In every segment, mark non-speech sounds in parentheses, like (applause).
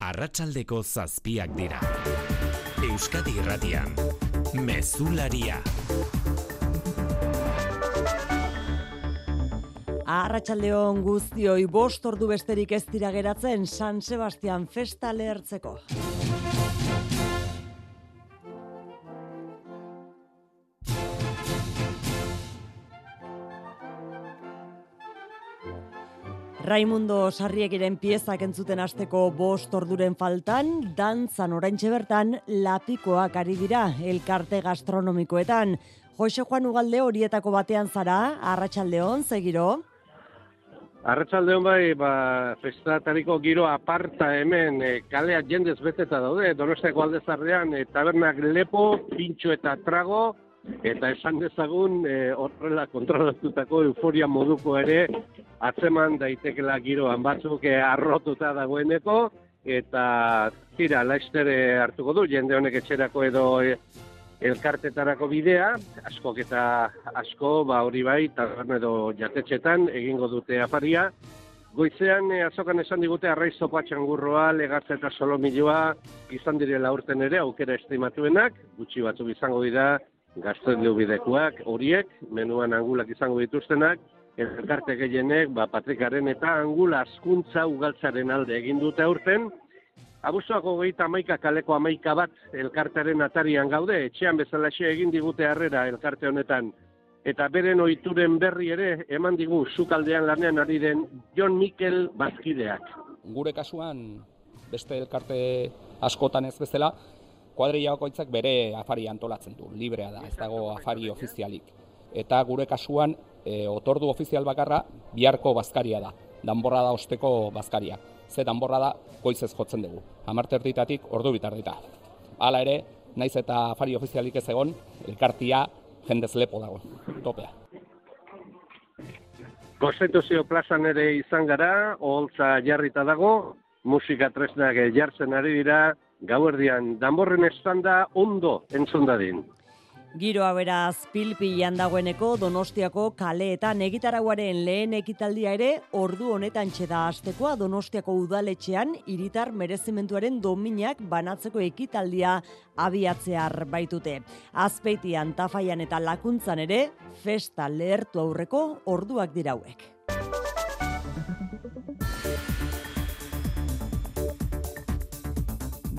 Arratsaldeko zazpiak dira. Euskadi Irratian. Mezularia. Arratsaldeon guztioi bost ordu besterik ez dira geratzen San Sebastian festa lehertzeko. Raimundo Sarriekiren piezak entzuten hasteko bost orduren faltan, dantzan oraintxe bertan lapikoak ari dira elkarte gastronomikoetan. Jose Juan Ugalde horietako batean zara, Arratsaldeon, segiro. Arratsaldeon bai, ba, festatariko giro aparta hemen e, kaleak jendez beteta daude, Donostiako aldezarrean e, tabernak lepo, pintxo eta trago, eta esan dezagun e, horrela kontrolatutako euforia moduko ere atzeman daitekela giroan. Batzuk e, arrotuta dagoeneko eta tira laistere hartuko du jende honek etxerako edo e, elkartetarako bidea. Askok eta asko ba hori bai taberna edo jatetxetan egingo dute afaria. Goizean e, azokan esan digute arraiz zopa txangurroa, legatza eta solomiloa izan direla urten ere aukera estimatuenak, gutxi batzuk izango dira gaztelio bidekoak, horiek, menuan angulak izango dituztenak, elkarte gehienek, ba, patrikaren eta angula askuntza ugaltzaren alde egin dute aurten, Abuzuako gehieta amaika kaleko amaika bat elkartearen atarian gaude, etxean bezalaxe egin digute harrera elkarte honetan. Eta beren ohituren berri ere, eman digu sukaldean lanean ari den John Mikel bazkideak. Gure kasuan, beste elkarte askotan ez bezala, kuadrilla bakoitzak bere afari antolatzen du, librea da, ez dago afari ofizialik. Eta gure kasuan, e, otordu ofizial bakarra, biharko bazkaria da, danborra da osteko bazkaria. Ze danborra da, goizez jotzen dugu. Amarte erditatik, ordu bitardita. Hala ere, naiz eta afari ofizialik ez egon, elkartia jendez lepo dago, topea. Konstituzio plazan ere izan gara, oholtza jarrita dago, musika tresnak jartzen ari dira, gauerdian danborren estanda ondo entzun dadin. Giro beraz pilpilan dagoeneko Donostiako kaleetan egitaraguaren lehen ekitaldia ere ordu honetan txeda astekoa Donostiako udaletxean iritar merezimentuaren dominak banatzeko ekitaldia abiatzear baitute. Azpeitian, tafaian eta lakuntzan ere festa lehertu aurreko orduak dirauek.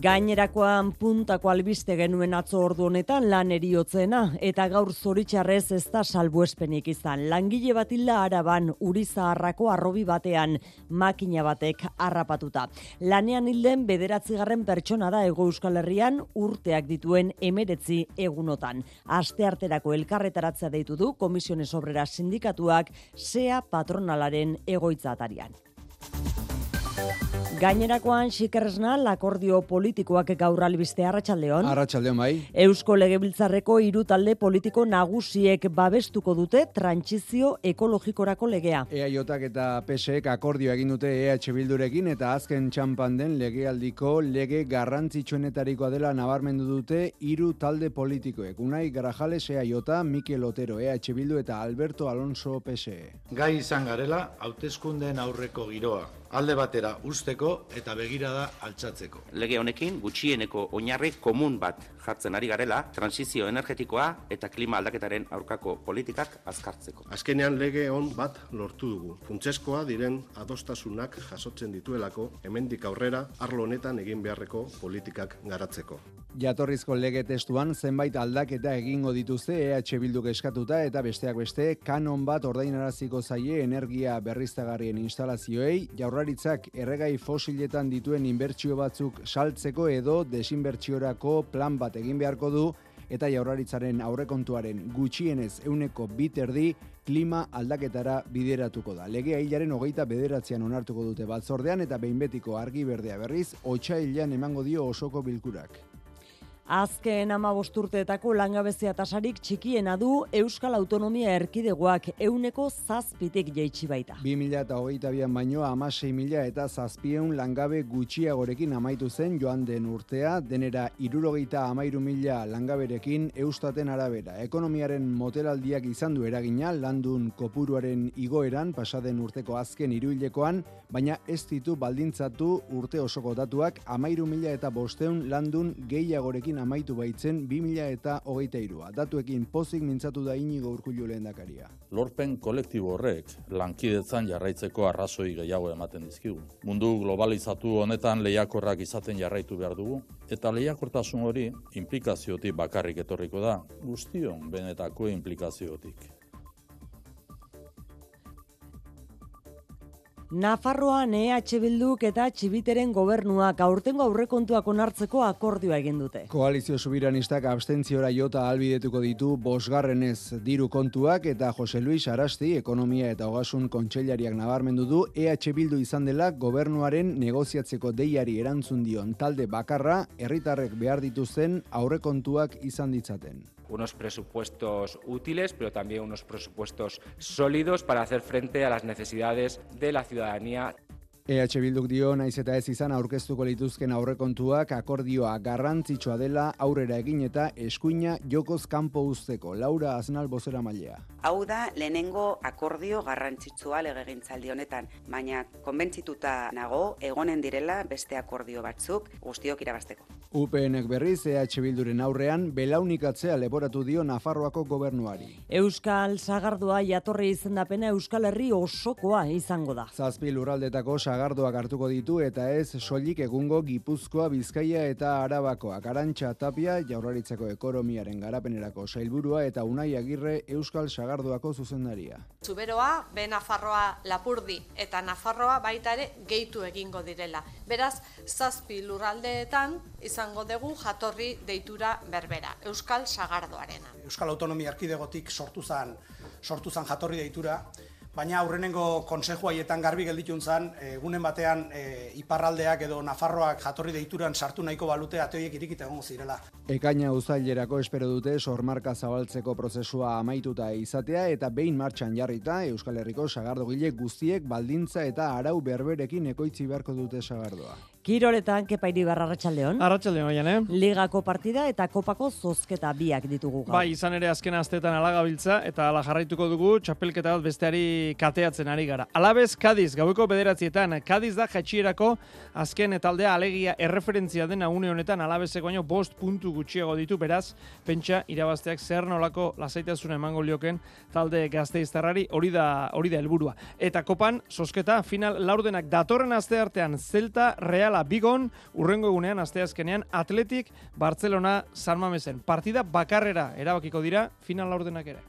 Gainerakoan puntako albiste genuen atzo ordu honetan lan eriotzena eta gaur zoritxarrez ez da salbuespenik izan. Langile bat hilda araban urizaharrako arrobi batean makina batek harrapatuta. Lanean hilden bederatzigarren pertsona da ego euskal herrian urteak dituen emeretzi egunotan. Aste arterako elkarretaratzea deitu du Komisiones Obrera Sindikatuak sea patronalaren egoitzatarian. Gainerakoan xikerresna lakordio politikoak gaur albiste arratsaldeon. Arratsaldeon bai. Eusko Legebiltzarreko hiru talde politiko nagusiek babestuko dute trantsizio ekologikorako legea. EAJak eta PSek akordio egin dute EH Bildurekin eta azken txampan den legealdiko lege garrantzitsuenetarikoa dela nabarmendu dute hiru talde politikoek. Unai Grajales EAJ, Mikel Otero EH Bildu eta Alberto Alonso PSE. Gai izan garela hauteskundeen aurreko giroa alde batera usteko eta begirada altxatzeko. Lege honekin gutxieneko oinarri komun bat jartzen ari garela, transizio energetikoa eta klima aldaketaren aurkako politikak azkartzeko. Azkenean lege hon bat lortu dugu. Funtseskoa diren adostasunak jasotzen dituelako hemendik aurrera arlo honetan egin beharreko politikak garatzeko. Jatorrizko lege testuan zenbait aldaketa egingo dituzte EH Bilduk eskatuta eta besteak beste kanon bat ordainaraziko zaie energia berriztagarrien instalazioei jaurlaritzak erregai fosiletan dituen inbertsio batzuk saltzeko edo desinbertsiorako plan bat egin beharko du eta jaurlaritzaren aurrekontuaren gutxienez euneko biterdi klima aldaketara bideratuko da. Legea hilaren hogeita bederatzean onartuko dute batzordean eta behin betiko argi berdea berriz, otxa emango dio osoko bilkurak. Azken ama bosturteetako langabezia tasarik txikiena du Euskal Autonomia Erkidegoak euneko zazpitik jeitsi baita. 2008an baino amasei mila eta zazpieun langabe gutxiagorekin amaitu zen joan den urtea, denera irurogeita amairu mila langaberekin eustaten arabera. Ekonomiaren motelaldiak izan du eragina, landun kopuruaren igoeran pasaden urteko azken iruilekoan, baina ez ditu baldintzatu urte osoko datuak amairu mila eta bosteun landun gehiagorekin amaitu baitzen 2000 eta hogeita irua. Datuekin pozik mintzatu da inigo urkullu lehen dakaria. Lorpen kolektibo horrek lankidetzan jarraitzeko arrazoi gehiago ematen dizkigu. Mundu globalizatu honetan lehiakorrak izaten jarraitu behar dugu, eta lehiakortasun hori implikaziotik bakarrik etorriko da, guztion benetako implikaziotik. Nafarroan EH Bilduk eta Txibiteren gobernuak aurtengo aurrekontuak onartzeko akordioa egin dute. Koalizio subiranistak abstentziora jota albidetuko ditu bosgarrenez diru kontuak eta Jose Luis Arasti ekonomia eta hogasun kontseilariak nabarmendu du EH Bildu izan dela gobernuaren negoziatzeko deiari erantzun dion talde bakarra herritarrek behar dituzten aurrekontuak izan ditzaten. Unos presupuestos útiles, pero también unos presupuestos sólidos para hacer frente a las necesidades de la ciudadanía. EH Bilduk dio naiz eta ez izan aurkeztuko lituzken aurrekontuak akordioa garrantzitsua dela aurrera egin eta eskuina jokoz kanpo usteko. Laura Aznal bozera mailea. Hau da lehenengo akordio garrantzitsua legegintzaldi honetan, baina konbentzituta nago egonen direla beste akordio batzuk guztiok irabasteko. UPNek berriz EH Bilduren aurrean belaunikatzea leporatu dio Nafarroako gobernuari. Euskal Sagardua jatorri izendapena Euskal Herri osokoa izango da. Zazpi lurraldetako sagardoak hartuko ditu eta ez soilik egungo Gipuzkoa, Bizkaia eta Arabakoak. Arantxa Tapia Jaurlaritzako ekonomiaren garapenerako sailburua eta Unai Agirre Euskal Sagardoako zuzendaria. Zuberoa, be Nafarroa Lapurdi eta Nafarroa baita ere gehitu egingo direla. Beraz, zazpi lurraldeetan izango dugu jatorri deitura berbera, Euskal Sagardoarena. Euskal Autonomia Erkidegotik sortu zan, sortu zan jatorri deitura, baina aurrenengo konseju haietan garbi gelditun zan, egunen batean e, iparraldeak edo Nafarroak jatorri deituran sartu nahiko balute ateoiek irikita egongo zirela. Ekaina uzailerako espero dute sormarka zabaltzeko prozesua amaituta izatea eta behin martxan jarrita Euskal Herriko sagardogile guztiek baldintza eta arau berberekin ekoitzi beharko dute sagardoa. Kiroletan kepairi barra Arratxaldeon. Arratxaldeon, oian, eh? Ligako partida eta kopako zozketa biak ditugu gaur. Bai, izan ere azken asteetan alagabiltza eta ala jarraituko dugu txapelketa bat besteari kateatzen ari gara. Alabez, Kadiz, gaueko bederatzietan, Kadiz da jatxierako azken taldea alegia erreferentzia dena une honetan alabezeko baino bost puntu gutxiago ditu, beraz, pentsa irabazteak zer nolako lasaitasuna emango lioken talde gazteiztarrari hori da hori da helburua. Eta kopan, zozketa, final laurdenak datorren aste artean Zelta, Real Reala Bigon, urrengo egunean asteazkenean Atletik Barcelona San Mamesen. Partida bakarrera erabakiko dira final laurdenak ere.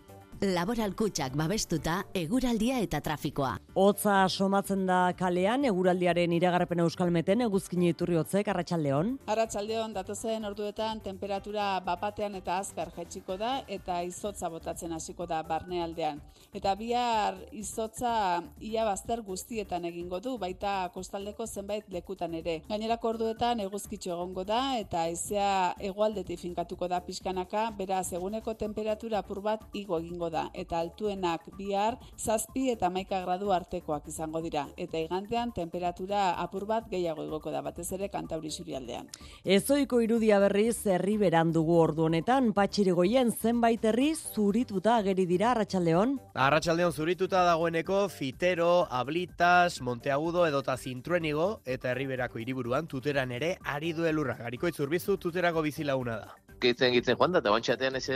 Laboral kutsak babestuta eguraldia eta trafikoa. Hotza somatzen da kalean eguraldiaren iragarpen euskalmeten eguzkin iturri hotzek arratsaldeon. Arratsaldeon datozen orduetan temperatura bapatean eta azkar jaitsiko da eta izotza botatzen hasiko da barnealdean. Eta bihar izotza ia bazter guztietan egingo du baita kostaldeko zenbait lekutan ere. Gainerako orduetan eguzkitxo egongo da eta haizea hegoaldetik finkatuko da pixkanaka, beraz eguneko temperatura apur bat igo egingo da eta altuenak bihar zazpi eta maika gradu artekoak izango dira eta igantean temperatura apur bat gehiago igoko da batez ere kantauri zurialdean. Ezoiko irudia berriz herri beran dugu ordu honetan patxirigoien zenbait herri zurituta ageri dira arratsaldeon. Arratsaldeon zurituta dagoeneko Fitero, Ablitas, Monteagudo edota Zintruenigo eta herriberako hiriburuan tuteran ere ari du elurra. Gariko itzurbizu tuterako bizilaguna da. Gitzen gitzen joan da, eta bantxatean ez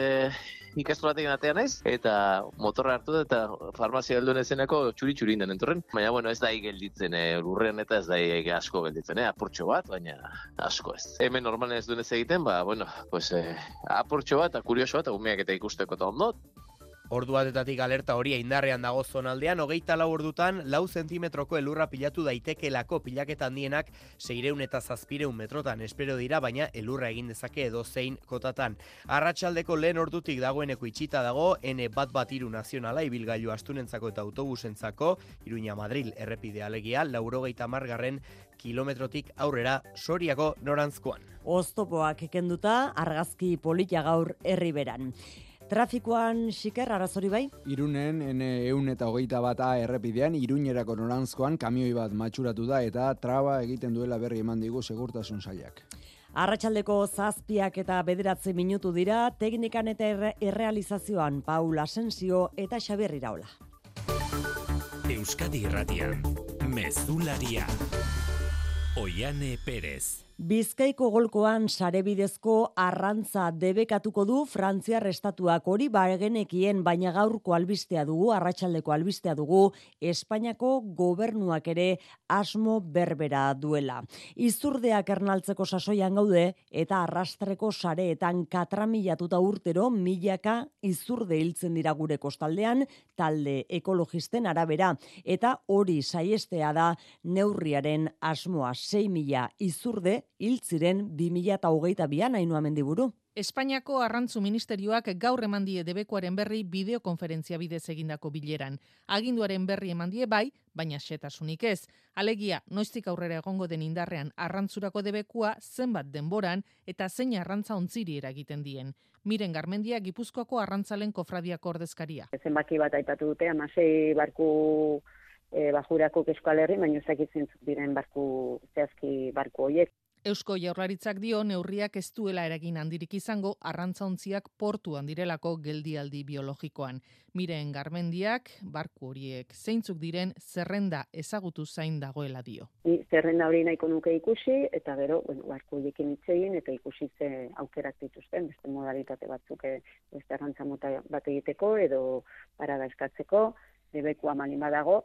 ikastu batekin atean ez, eta motorra hartu da, eta farmazia heldu nezenako txuri-txuri inden entorren. Baina, bueno, ez da gelditzen, e, lurrean eta ez da asko gelditzen, eh? apurtxo bat, baina asko ez. Hemen normalen ez duen ez egiten, ba, bueno, pues, eh, apurtxo bat, kurioso bat, umeak eta ikusteko eta ondot, Ordu batetatik alerta hori indarrean dago zonaldean, hogeita lau ordutan, lau zentimetroko elurra pilatu daitekelako pilaketa handienak seireun eta zazpireun metrotan espero dira, baina elurra egin dezake edo zein kotatan. Arratxaldeko lehen ordutik dagoeneko itxita dago, N bat bat iru nazionala ibilgailu astunentzako eta autobusentzako, Iruña Madril errepide alegia, laurogeita margarren kilometrotik aurrera soriako norantzkoan. Oztopoak kenduta argazki polita gaur herriberan. Trafikoan xiker arazori bai? Irunen, ene eun eta hogeita bat A errepidean, iruñerako norantzkoan kamioi bat matxuratu da eta traba egiten duela berri eman digu segurtasun sailak. Arratxaldeko zazpiak eta bederatze minutu dira, teknikan eta erre errealizazioan Paul Asensio eta Xabier Iraola. Euskadi Irratian, Mezularia. Oiane Perez. Bizkaiko golkoan sarebidezko arrantza debekatuko du Frantziar estatuak. Hori bagenekien baina gaurko albistea dugu, arratsaldeko albistea dugu, Espainiako gobernuak ere asmo berbera duela. Izurdeak ernaltzeko sasoian gaude eta arrastreko sareetan katramilatuta urtero milaka izurde hiltzen dira gure kostaldean, talde ekologisten arabera, eta hori saiestea da neurriaren asmoa. 6 mila izurde hil ziren 2022an hainua mendiburu. Espainiako arrantzu ministerioak gaur emandie debekoaren berri bideokonferentzia bidez egindako bileran. Aginduaren berri emandie bai, baina xetasunik ez. Alegia, noiztik aurrera egongo den indarrean arrantzurako debekua zenbat denboran eta zein arrantza ontziri eragiten dien. Miren Garmendia Gipuzkoako arrantzalen kofradiako ordezkaria. Zenbaki bat aipatu dute, amasei barku e, bajurako keskoalerri, baina ezakitzen diren barku, zehazki barku hoiek. Eusko Jaurlaritzak dio neurriak ez duela eragin handirik izango arrantzaontziak portuan direlako geldialdi biologikoan. Miren Garmendiak, barku horiek zeintzuk diren zerrenda ezagutu zain dagoela dio. Ni zerrenda hori nahiko nuke ikusi eta gero, bueno, barku horiekin hitz egin eta ikusi ze aukerak dituzten, beste modalitate batzuk eh, beste arrantza mota bat egiteko edo parada eskatzeko, debekua malin badago,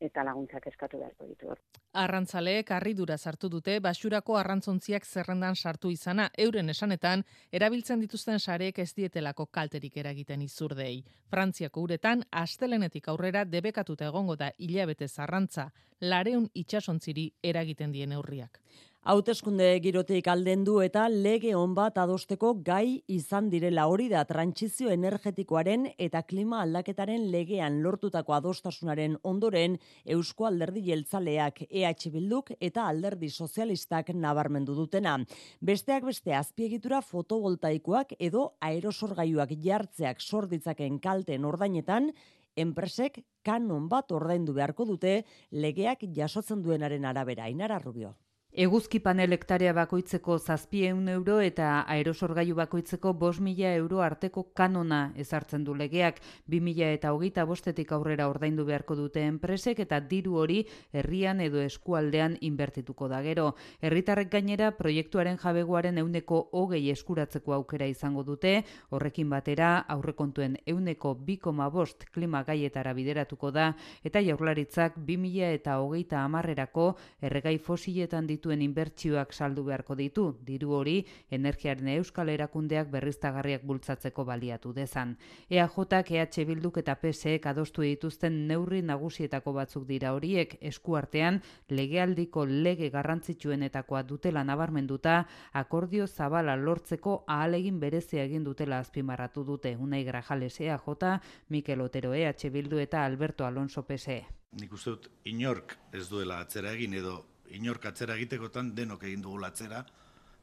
eta laguntzak eskatu beharko ditu hor. Arrantzaleek harridura sartu dute basurako arrantzontziak zerrendan sartu izana euren esanetan erabiltzen dituzten sareek ez dietelako kalterik eragiten izurdei. Frantziako uretan astelenetik aurrera debekatuta egongo da hilabete zarrantza lareun itsasontziri eragiten dien neurriak. Hauteskunde girotik aldendu eta lege on bat adosteko gai izan direla hori da trantsizio energetikoaren eta klima aldaketaren legean lortutako adostasunaren ondoren Eusko Alderdi Jeltzaleak EH Bilduk eta Alderdi Sozialistak nabarmendu dutena. Besteak beste azpiegitura fotovoltaikoak edo aerosorgailuak jartzeak sorditzaken kalten ordainetan enpresek kanon bat ordaindu beharko dute legeak jasotzen duenaren arabera Ainara Rubio. Eguzki panel hektarea bakoitzeko zazpieun euro eta aerosorgailu bakoitzeko bos mila euro arteko kanona ezartzen du legeak. Bi mila eta hogeita bostetik aurrera ordaindu beharko dute enpresek eta diru hori herrian edo eskualdean inbertituko da gero. Herritarrek gainera proiektuaren jabegoaren euneko hogei eskuratzeko aukera izango dute, horrekin batera aurrekontuen euneko bikoma bost klima gaietara bideratuko da eta jaurlaritzak bi mila eta hogeita amarrerako erregai fosiletan ditu dituen inbertsioak saldu beharko ditu, diru hori energiaren euskal erakundeak berriztagarriak bultzatzeko baliatu dezan. EAJak, EH Bilduk eta PSEek adostu dituzten neurri nagusietako batzuk dira horiek eskuartean legealdiko lege garrantzitsuenetakoa dutela nabarmenduta akordio zabala lortzeko ahalegin berezia egin dutela azpimarratu dute Unai Grajales EAJ, Mikel Otero EH Bildu eta Alberto Alonso PSE. Nik uste dut inork ez duela atzera egin edo inork atzera egitekotan denok egin dugu latzera,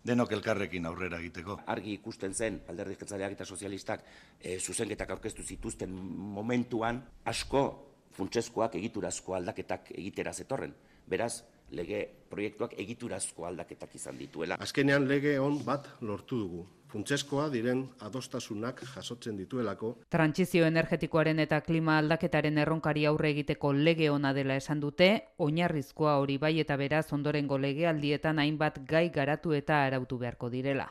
denok elkarrekin aurrera egiteko. Argi ikusten zen, alderdi eta sozialistak, e, zuzenketak aurkeztu zituzten momentuan, asko funtsezkoak egiturazko aldaketak egitera zetorren. Beraz, lege proiektuak egiturazko aldaketak izan dituela. Azkenean lege on bat lortu dugu funtseskoa diren adostasunak jasotzen dituelako. Trantsizio energetikoaren eta klima aldaketaren erronkari aurre egiteko lege ona dela esan dute, oinarrizkoa hori bai eta beraz ondorengo legealdietan hainbat gai garatu eta arautu beharko direla.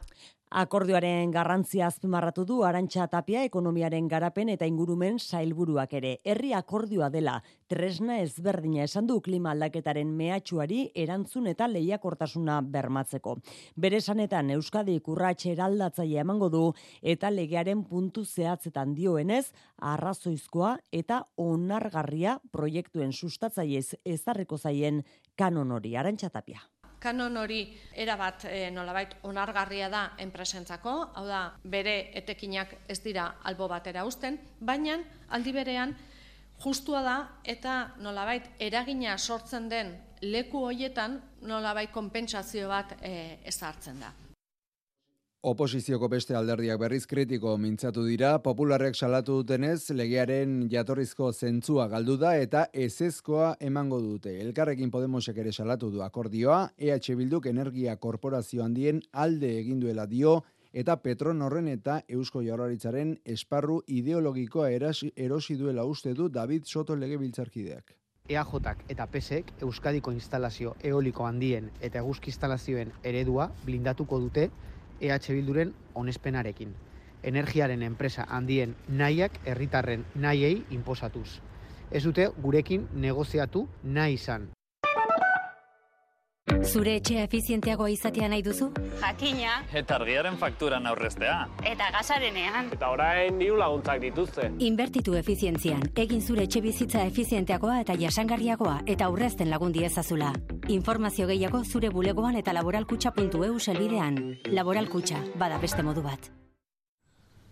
Akordioaren garrantzia azpimarratu du Arantxa Tapia ekonomiaren garapen eta ingurumen sailburuak ere. Herri akordioa dela, tresna ezberdina esan du klima aldaketaren mehatxuari erantzun eta lehiakortasuna bermatzeko. Bere sanetan Euskadi kurratxe eraldatzaile emango du eta legearen puntu zehatzetan dioenez, arrazoizkoa eta onargarria proiektuen sustatzaiez ezarriko zaien kanon hori. Arantxa Tapia kanon hori erabat e, nolabait onargarria da enpresentzako, hau da bere etekinak ez dira albo batera uzten, baina aldi berean justua da eta nolabait eragina sortzen den leku hoietan nolabait konpentsazio bat e, ezartzen da. Oposizioko beste alderdiak berriz kritiko mintzatu dira, popularrek salatu dutenez, legearen jatorrizko zentzua galdu da eta ezezkoa emango dute. Elkarrekin Podemosek ere salatu du akordioa, EH Bilduk energia korporazio handien alde eginduela dio, eta Petron horren eta Eusko Jaurlaritzaren esparru ideologikoa erosi duela uste du David Soto legebiltzarkideak. EAJak eta PSek Euskadiko instalazio eoliko handien eta eguzki instalazioen eredua blindatuko dute EH Bilduren onespenarekin. Energiaren enpresa handien nahiak herritarren nahiei inposatuz. Ez dute gurekin negoziatu nahi izan. Zure etxea efizienteagoa izatea nahi duzu? Jakina. Eta argiaren faktura aurreztea. Eta gasarenean. Eta orain diru laguntzak dituzte. Inbertitu efizientzian. Egin zure etxe bizitza efizienteagoa eta jasangarriagoa eta aurrezten lagundi ezazula. Informazio gehiago zure bulegoan eta laboralkutxa.eu selbidean. Laboralkutxa, bada beste modu bat.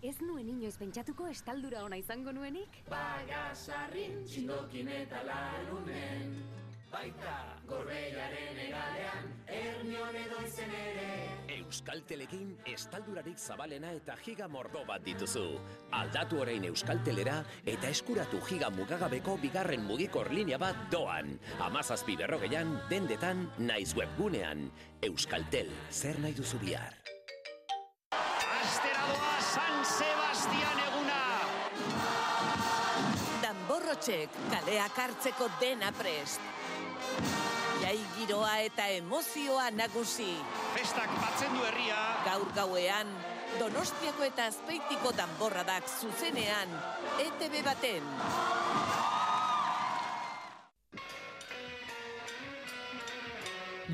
Ez nuen inoiz pentsatuko estaldura ona izango nuenik? Bagasarrin, txindokin eta larunen baita gorbeiaren egalean, ernion edo izen ere. Euskal Telekin estaldurarik zabalena eta giga mordo bat dituzu. Aldatu orain Euskal Telera eta eskuratu giga mugagabeko bigarren mugikor linea bat doan. Amazazpi berrogeian, dendetan, naiz webgunean. Euskal Tel, zer nahi duzu bihar? San Sebastian eguna! Danborrotxek, kaleak hartzeko dena prest. Jai giroa eta emozioa nagusi. Festak batzen du herria. Gaur gauean, Donostiako eta Azpeitiko danborradak zuzenean, ETB baten.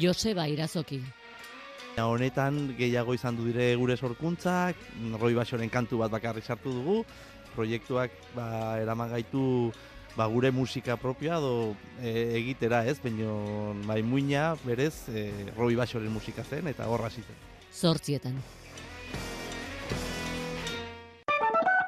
Joseba Irazoki. Honetan gehiago izan du dire gure sorkuntzak, roi basoren kantu bat bakarrik sartu dugu, proiektuak ba, eraman gaitu ba, gure musika propioa do e, egitera ez, baino bai muina berez e, Robi Basoren musika zen eta horra ziten. Zortzietan.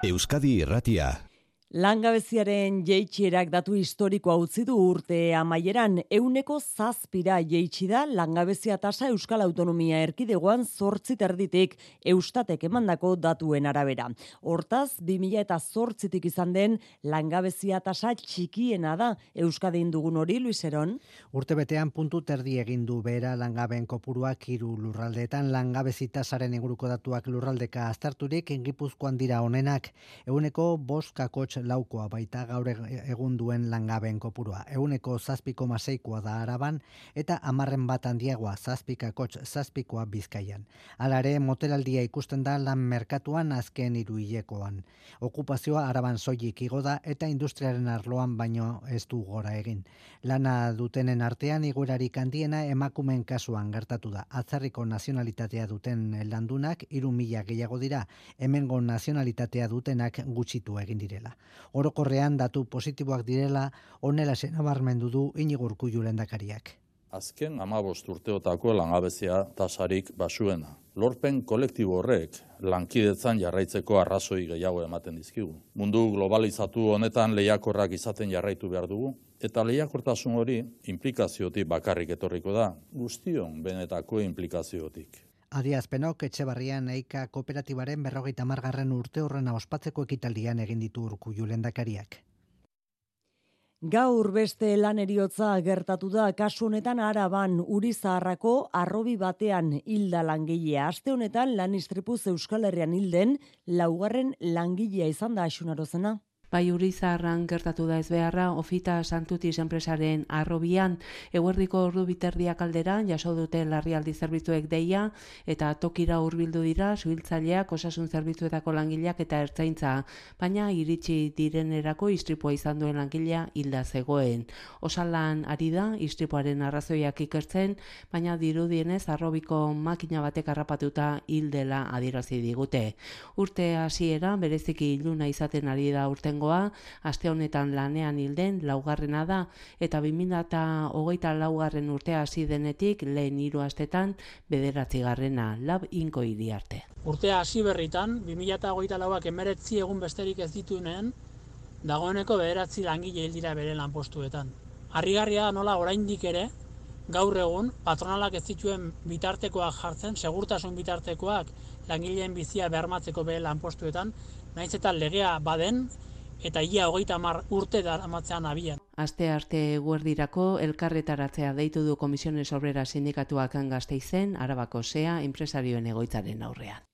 Euskadi Irratia Langabeziaren jeitxierak datu historikoa utzi du urte amaieran euneko zazpira jeitsi da langabezia tasa Euskal Autonomia erkidegoan zortzit erditik eustatek emandako datuen arabera. Hortaz, 2000 eta zortzitik izan den langabezia tasa txikiena da Euskadin dugun hori, Luiseron? Urte betean puntu terdi egin du bera langaben kopuruak hiru lurraldeetan langabezi tasaren inguruko datuak lurraldeka azterturik engipuzkoan dira honenak euneko boskakotx laukoa baita gaur egun duen langaben kopurua. Euneko zazpiko maseikoa da araban eta amarren bat handiagoa zazpikakotx zazpikoa bizkaian. Alare, motelaldia ikusten da lan merkatuan azken iruilekoan. Okupazioa araban soilik igo da eta industriaren arloan baino ez du gora egin. Lana dutenen artean igurarik handiena emakumen kasuan gertatu da. Atzarriko nazionalitatea duten landunak iru mila gehiago dira, hemengo nazionalitatea dutenak gutxitu egin direla orokorrean datu positiboak direla onela senabarmendu du inigurku jurendakariak. Azken amabost urteotako langabezia tasarik basuena. Lorpen kolektibo horrek lankidetzan jarraitzeko arrazoi gehiago ematen dizkigu. Mundu globalizatu honetan lehiakorrak izaten jarraitu behar dugu, eta lehiakortasun hori implikaziotik bakarrik etorriko da, guztion benetako implikaziotik. Adiazpenok etxe barrian eika kooperatibaren berrogeita margarren urte horrena ospatzeko ekitaldian egin ditu urku julendakariak. Gaur beste lan eriotza gertatu da kasu honetan araban urizaharrako arrobi batean hilda langilea. Aste honetan lan istripuz Euskal Herrian hilden laugarren langilea izan da asunarozena. Bai Urizarran gertatu da ez beharra, Ofita Santutis enpresaren arrobian, eguerdiko ordu biterdiak alderan, jaso dute larrialdi zerbitzuek deia, eta tokira hurbildu dira, suhiltzaileak, osasun zerbitzuetako langileak eta ertzaintza, baina iritsi direnerako istripua izan duen langilea hilda zegoen. Osalan ari da, istripuaren arrazoiak ikertzen, baina dirudienez arrobiko makina batek harrapatuta hildela adierazi digute. Urte hasiera bereziki iluna izaten ari da urtengoa, aste honetan lanean hilden laugarrena da, eta 2008 laugarren urtea hasi denetik lehen hiru astetan bederatzi garrena, lab inko arte. Urtea hasi berritan, 2008 lauak emeretzi egun besterik ez dituenen, dagoeneko bederatzi langile hildira bere lanpostuetan. Harrigarria nola oraindik ere, gaur egun patronalak ez zituen bitartekoak jartzen, segurtasun bitartekoak langileen bizia bermatzeko bere lanpostuetan, naiz eta legea baden, eta ia hogeita mar urte amatzean abian. Aste arte guerdirako elkarretaratzea deitu du Komisiones Obrera Sindikatuak gazteizen, Arabako Sea, enpresarioen egoitzaren aurrean.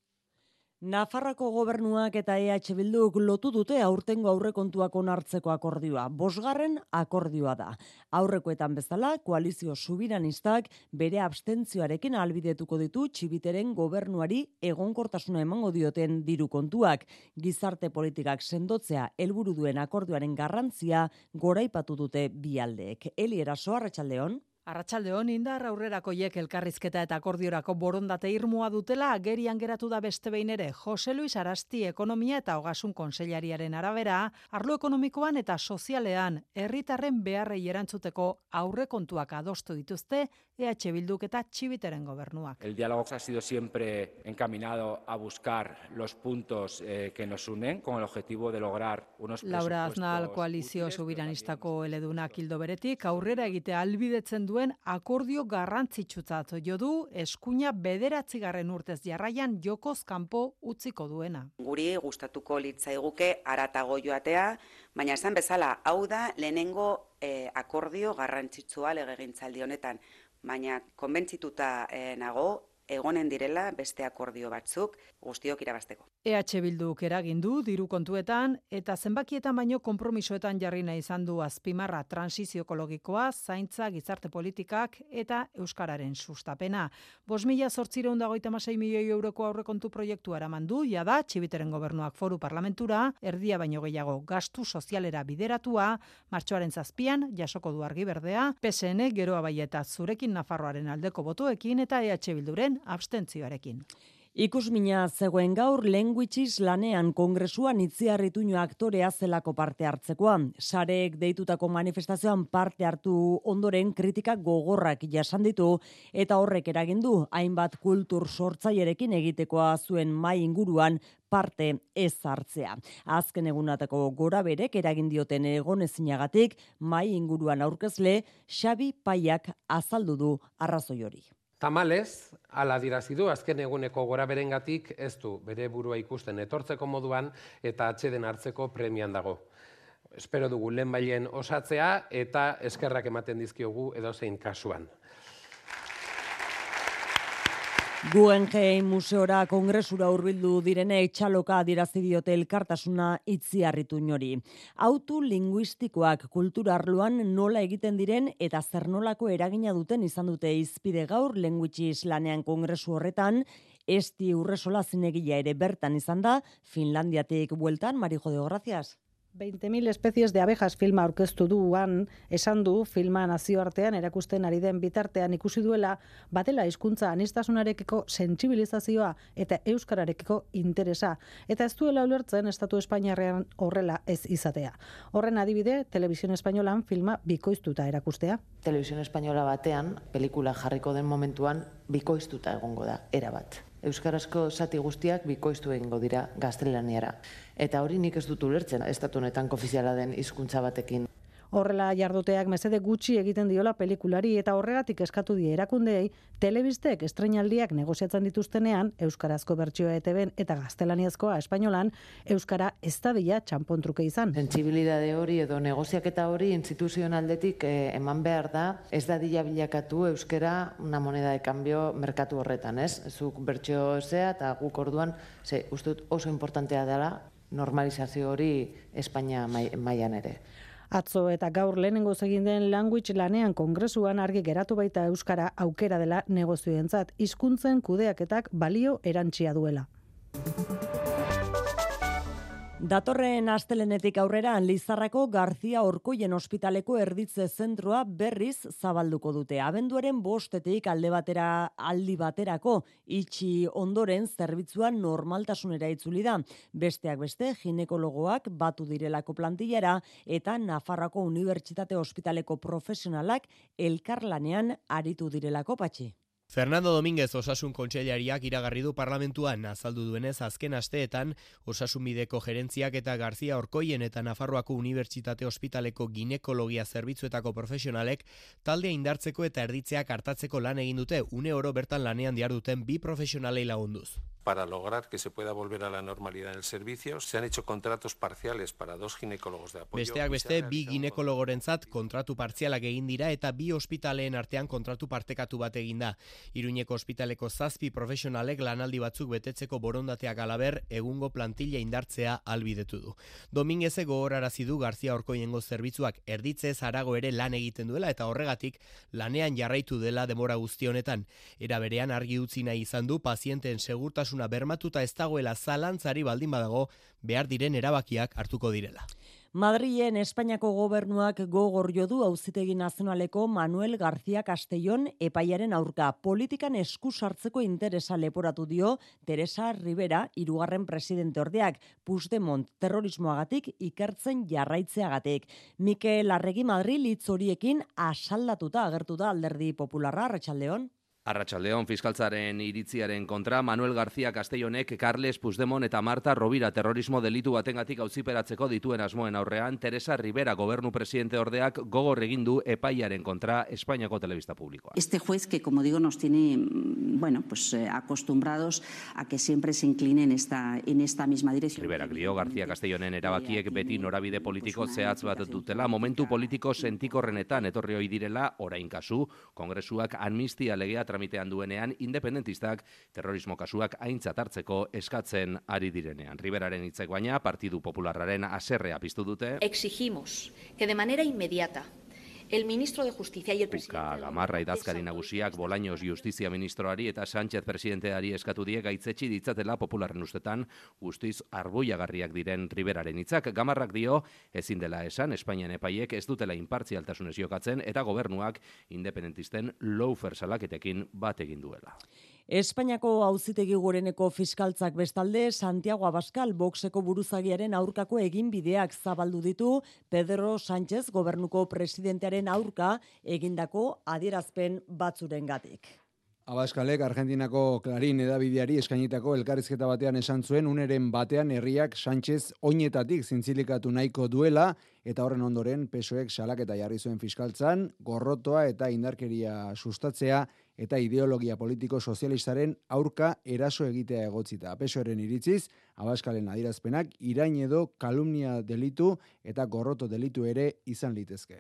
Nafarrako gobernuak eta EH Bilduk lotu dute aurtengo aurrekontuak onartzeko akordioa. Bosgarren akordioa da. Aurrekoetan bezala, koalizio subiranistak bere abstentzioarekin albidetuko ditu txibiteren gobernuari egonkortasuna emango dioten diru kontuak. Gizarte politikak sendotzea helburu duen akordioaren garrantzia goraipatu dute bialdeek. Eli eraso, Arratxaldeon? Arratsalde hon indar aurrerakoiek elkarrizketa eta akordiorako borondate irmoa dutela agerian geratu da beste behin ere Jose Luis Arasti ekonomia eta hogasun konseilariaren arabera arlo ekonomikoan eta sozialean herritarren beharrei erantzuteko aurrekontuak adostu dituzte EH Bilduk eta Txibiteren gobernuak. El diálogo ha sido siempre encaminado a buscar los puntos eh, que nos unen con el objetivo de lograr unos Laura Aznal koalizio subiranistako eledunak hildo beretik aurrera egite albidetzen duen duen akordio garrantzitsutzat jo du eskuina bederatzigarren urtez jarraian jokoz kanpo utziko duena. Guri gustatuko litzaiguke aratago joatea, baina esan bezala, hau da lehenengo eh, akordio garrantzitsua legegintzaldi honetan, baina konbentzituta eh, nago egonen direla beste akordio batzuk guztiok irabasteko. EH Bilduk eragin du diru kontuetan eta zenbakietan baino konpromisoetan jarri nahi izan du azpimarra transizio ekologikoa, zaintza, gizarte politikak eta euskararen sustapena. 5836 milioi euroko aurrekontu proiektu eraman du, ja da Txibiteren gobernuak foru parlamentura, erdia baino gehiago gastu sozialera bideratua, martxoaren zazpian jasoko du argi berdea, PSN geroa bai eta zurekin Nafarroaren aldeko botuekin eta EH Bilduren abstentzioarekin. Ikusmina zegoen gaur languages lanean kongresuan itziarrituño aktorea zelako parte hartzekoa. Sarek deitutako manifestazioan parte hartu ondoren kritika gogorrak jasan ditu eta horrek eragindu hainbat kultur sortzailerekin egitekoa zuen mai inguruan parte ez hartzea. Azken egunatako gora berek eragin dioten egon ezinagatik mai inguruan aurkezle Xabi Paiak azaldu du arrazoi hori. Tamalez, ala dirazidu, azken eguneko gora berengatik ez du bere burua ikusten etortzeko moduan eta atxeden hartzeko premian dago. Espero dugu lehen bailen osatzea eta eskerrak ematen dizkiogu edozein kasuan. Guggenheim museora kongresura hurbildu direne txaloka adirazi diote elkartasuna itziarritu inori. Autu linguistikoak kultura arloan nola egiten diren eta zer nolako eragina duten izan dute izpide gaur lenguitzi islanean kongresu horretan, esti urresola zinegila ere bertan izan da, Finlandiatik bueltan, Marijo de Gracias. 20.000 espezies de abejas filma aurkeztu duan, esan du filma nazioartean erakusten ari den bitartean ikusi duela, batela hizkuntza anistasunarekiko sentsibilizazioa eta euskararekiko interesa. Eta ez duela ulertzen Estatu Espainiarrean horrela ez izatea. Horren adibide, Televisión Espainolan filma bikoiztuta erakustea. Televisión Espainola batean, pelikula jarriko den momentuan, bikoiztuta egongo da, erabat. Euskarazko zati guztiak bikoiztu egingo dira gaztelaniara. Eta hori nik ez dut ulertzen, estatu honetan ofiziala den hizkuntza batekin. Horrela jarduteak mesede gutxi egiten diola pelikulari eta horregatik eskatu die erakundeei telebistek estrenaldiak negoziatzen dituztenean euskarazko bertsioa ETBen eta gaztelaniazkoa espainolan euskara ez da bila txampontruke izan. Sentsibilidade hori edo negoziaketa hori instituzionaldetik eh, eman behar da ez da dila bilakatu euskera una moneda de cambio merkatu horretan, ez? Zuk bertsio zea eta guk orduan, ze, ustut oso importantea dela normalizazio hori Espainia mailan ere. Atzo eta gaur lehenengo egin den language lanean kongresuan argi geratu baita euskara aukera dela negozioentzat hizkuntzen kudeaketak balio erantsia duela. Datorren astelenetik aurrera Lizarrako Garzia Orkoien ospitaleko erditze zentroa berriz zabalduko dute. Abenduaren bostetik alde batera aldi baterako itxi ondoren zerbitzuan normaltasunera itzuli da. Besteak beste ginekologoak batu direlako plantillara eta Nafarrako Unibertsitate Ospitaleko profesionalak elkarlanean aritu direlako patxi. Fernando Domínguez osasun kontseilariak iragarri du parlamentuan azaldu duenez azken asteetan osasunbideko gerentziak eta Garzia Orkoien eta Nafarroako Unibertsitate Ospitaleko ginekologia zerbitzuetako profesionalek taldea indartzeko eta erditzeak hartatzeko lan egin dute une oro bertan lanean duten bi profesionalei lagunduz. Para lograr que se pueda volver a la normalidad en el servicio, se han hecho contratos parciales para dos ginecólogos de apoyo. Besteak beste, bi ginekologorentzat kontratu partzialak egin dira eta bi ospitaleen artean kontratu partekatu bat egin da. Iruñeko ospitaleko zazpi profesionalek lanaldi batzuk betetzeko borondateak alaber egungo plantilla indartzea albidetu du. Domingueze gogorarazi du Garzia Orkoiengo zerbitzuak erditze zarago ere lan egiten duela eta horregatik lanean jarraitu dela demora guzti honetan. Era berean argi utzi nahi izan du pazienteen segurtasun osasuna bermatuta ez dagoela zalantzari baldin badago behar diren erabakiak hartuko direla. Madrilen Espainiako gobernuak gogor du auzitegi nazionaleko Manuel García Castellón epaiaren aurka politikan esku sartzeko interesa leporatu dio Teresa Rivera hirugarren presidente ordeak Puigdemont terrorismoagatik ikertzen jarraitzeagatik. Mikel Arregi Madrid hitz horiekin asaldatuta agertu da Alderdi Popularra Arratsaldeon. Arratxaldeon fiskaltzaren iritziaren kontra, Manuel García Castellonek, Carles Puigdemont eta Marta Rovira terrorismo delitu batengatik auziperatzeko dituen asmoen aurrean, Teresa Rivera gobernu presidente ordeak gogor egin du epaiaren kontra Espainiako telebista publikoa. Este juez que, como digo, nos tiene mm, bueno, pues, eh, acostumbrados a que siempre se incline en esta, en esta misma dirección. Rivera Glio, García Castellonen erabakiek beti norabide politiko zehatz bat dutela, momentu politiko sentikorrenetan etorri direla, orain kasu, kongresuak amnistia legea tramitean duenean independentistak terrorismo kasuak aintzat hartzeko eskatzen ari direnean. Riberaren hitzek baina Partidu Popularraren aserrea piztu dute. Exigimos que de manera inmediata el ministro de Justicia y el presidente... Uka gamarra idazkari nagusiak Bolaños Justizia ministroari eta Sánchez presidenteari eskatu die gaitzetsi ditzatela popularren ustetan guztiz arbuiagarriak diren Riberaren hitzak gamarrak dio ezin dela esan Espainian epaiek ez dutela inpartzialtasunez jokatzen eta gobernuak independentisten loufer salaketekin bat egin duela. Espainiako auzitegi goreneko fiskaltzak bestalde Santiago Abascal boxeko buruzagiaren aurkako eginbideak zabaldu ditu Pedro Sánchez gobernuko presidentearen aurka egindako adierazpen batzurengatik. Abaskalek Argentinako Clarín edabideari eskainitako elkarrizketa batean esan zuen uneren batean herriak Sánchez oinetatik zintzilikatu nahiko duela eta horren ondoren pesoek salaketa jarri zuen fiskaltzan, gorrotoa eta indarkeria sustatzea eta ideologia politiko sozialistaren aurka eraso egitea egotzita. Pesoeren iritziz, abaskalen adirazpenak irain edo kalumnia delitu eta gorroto delitu ere izan litezke.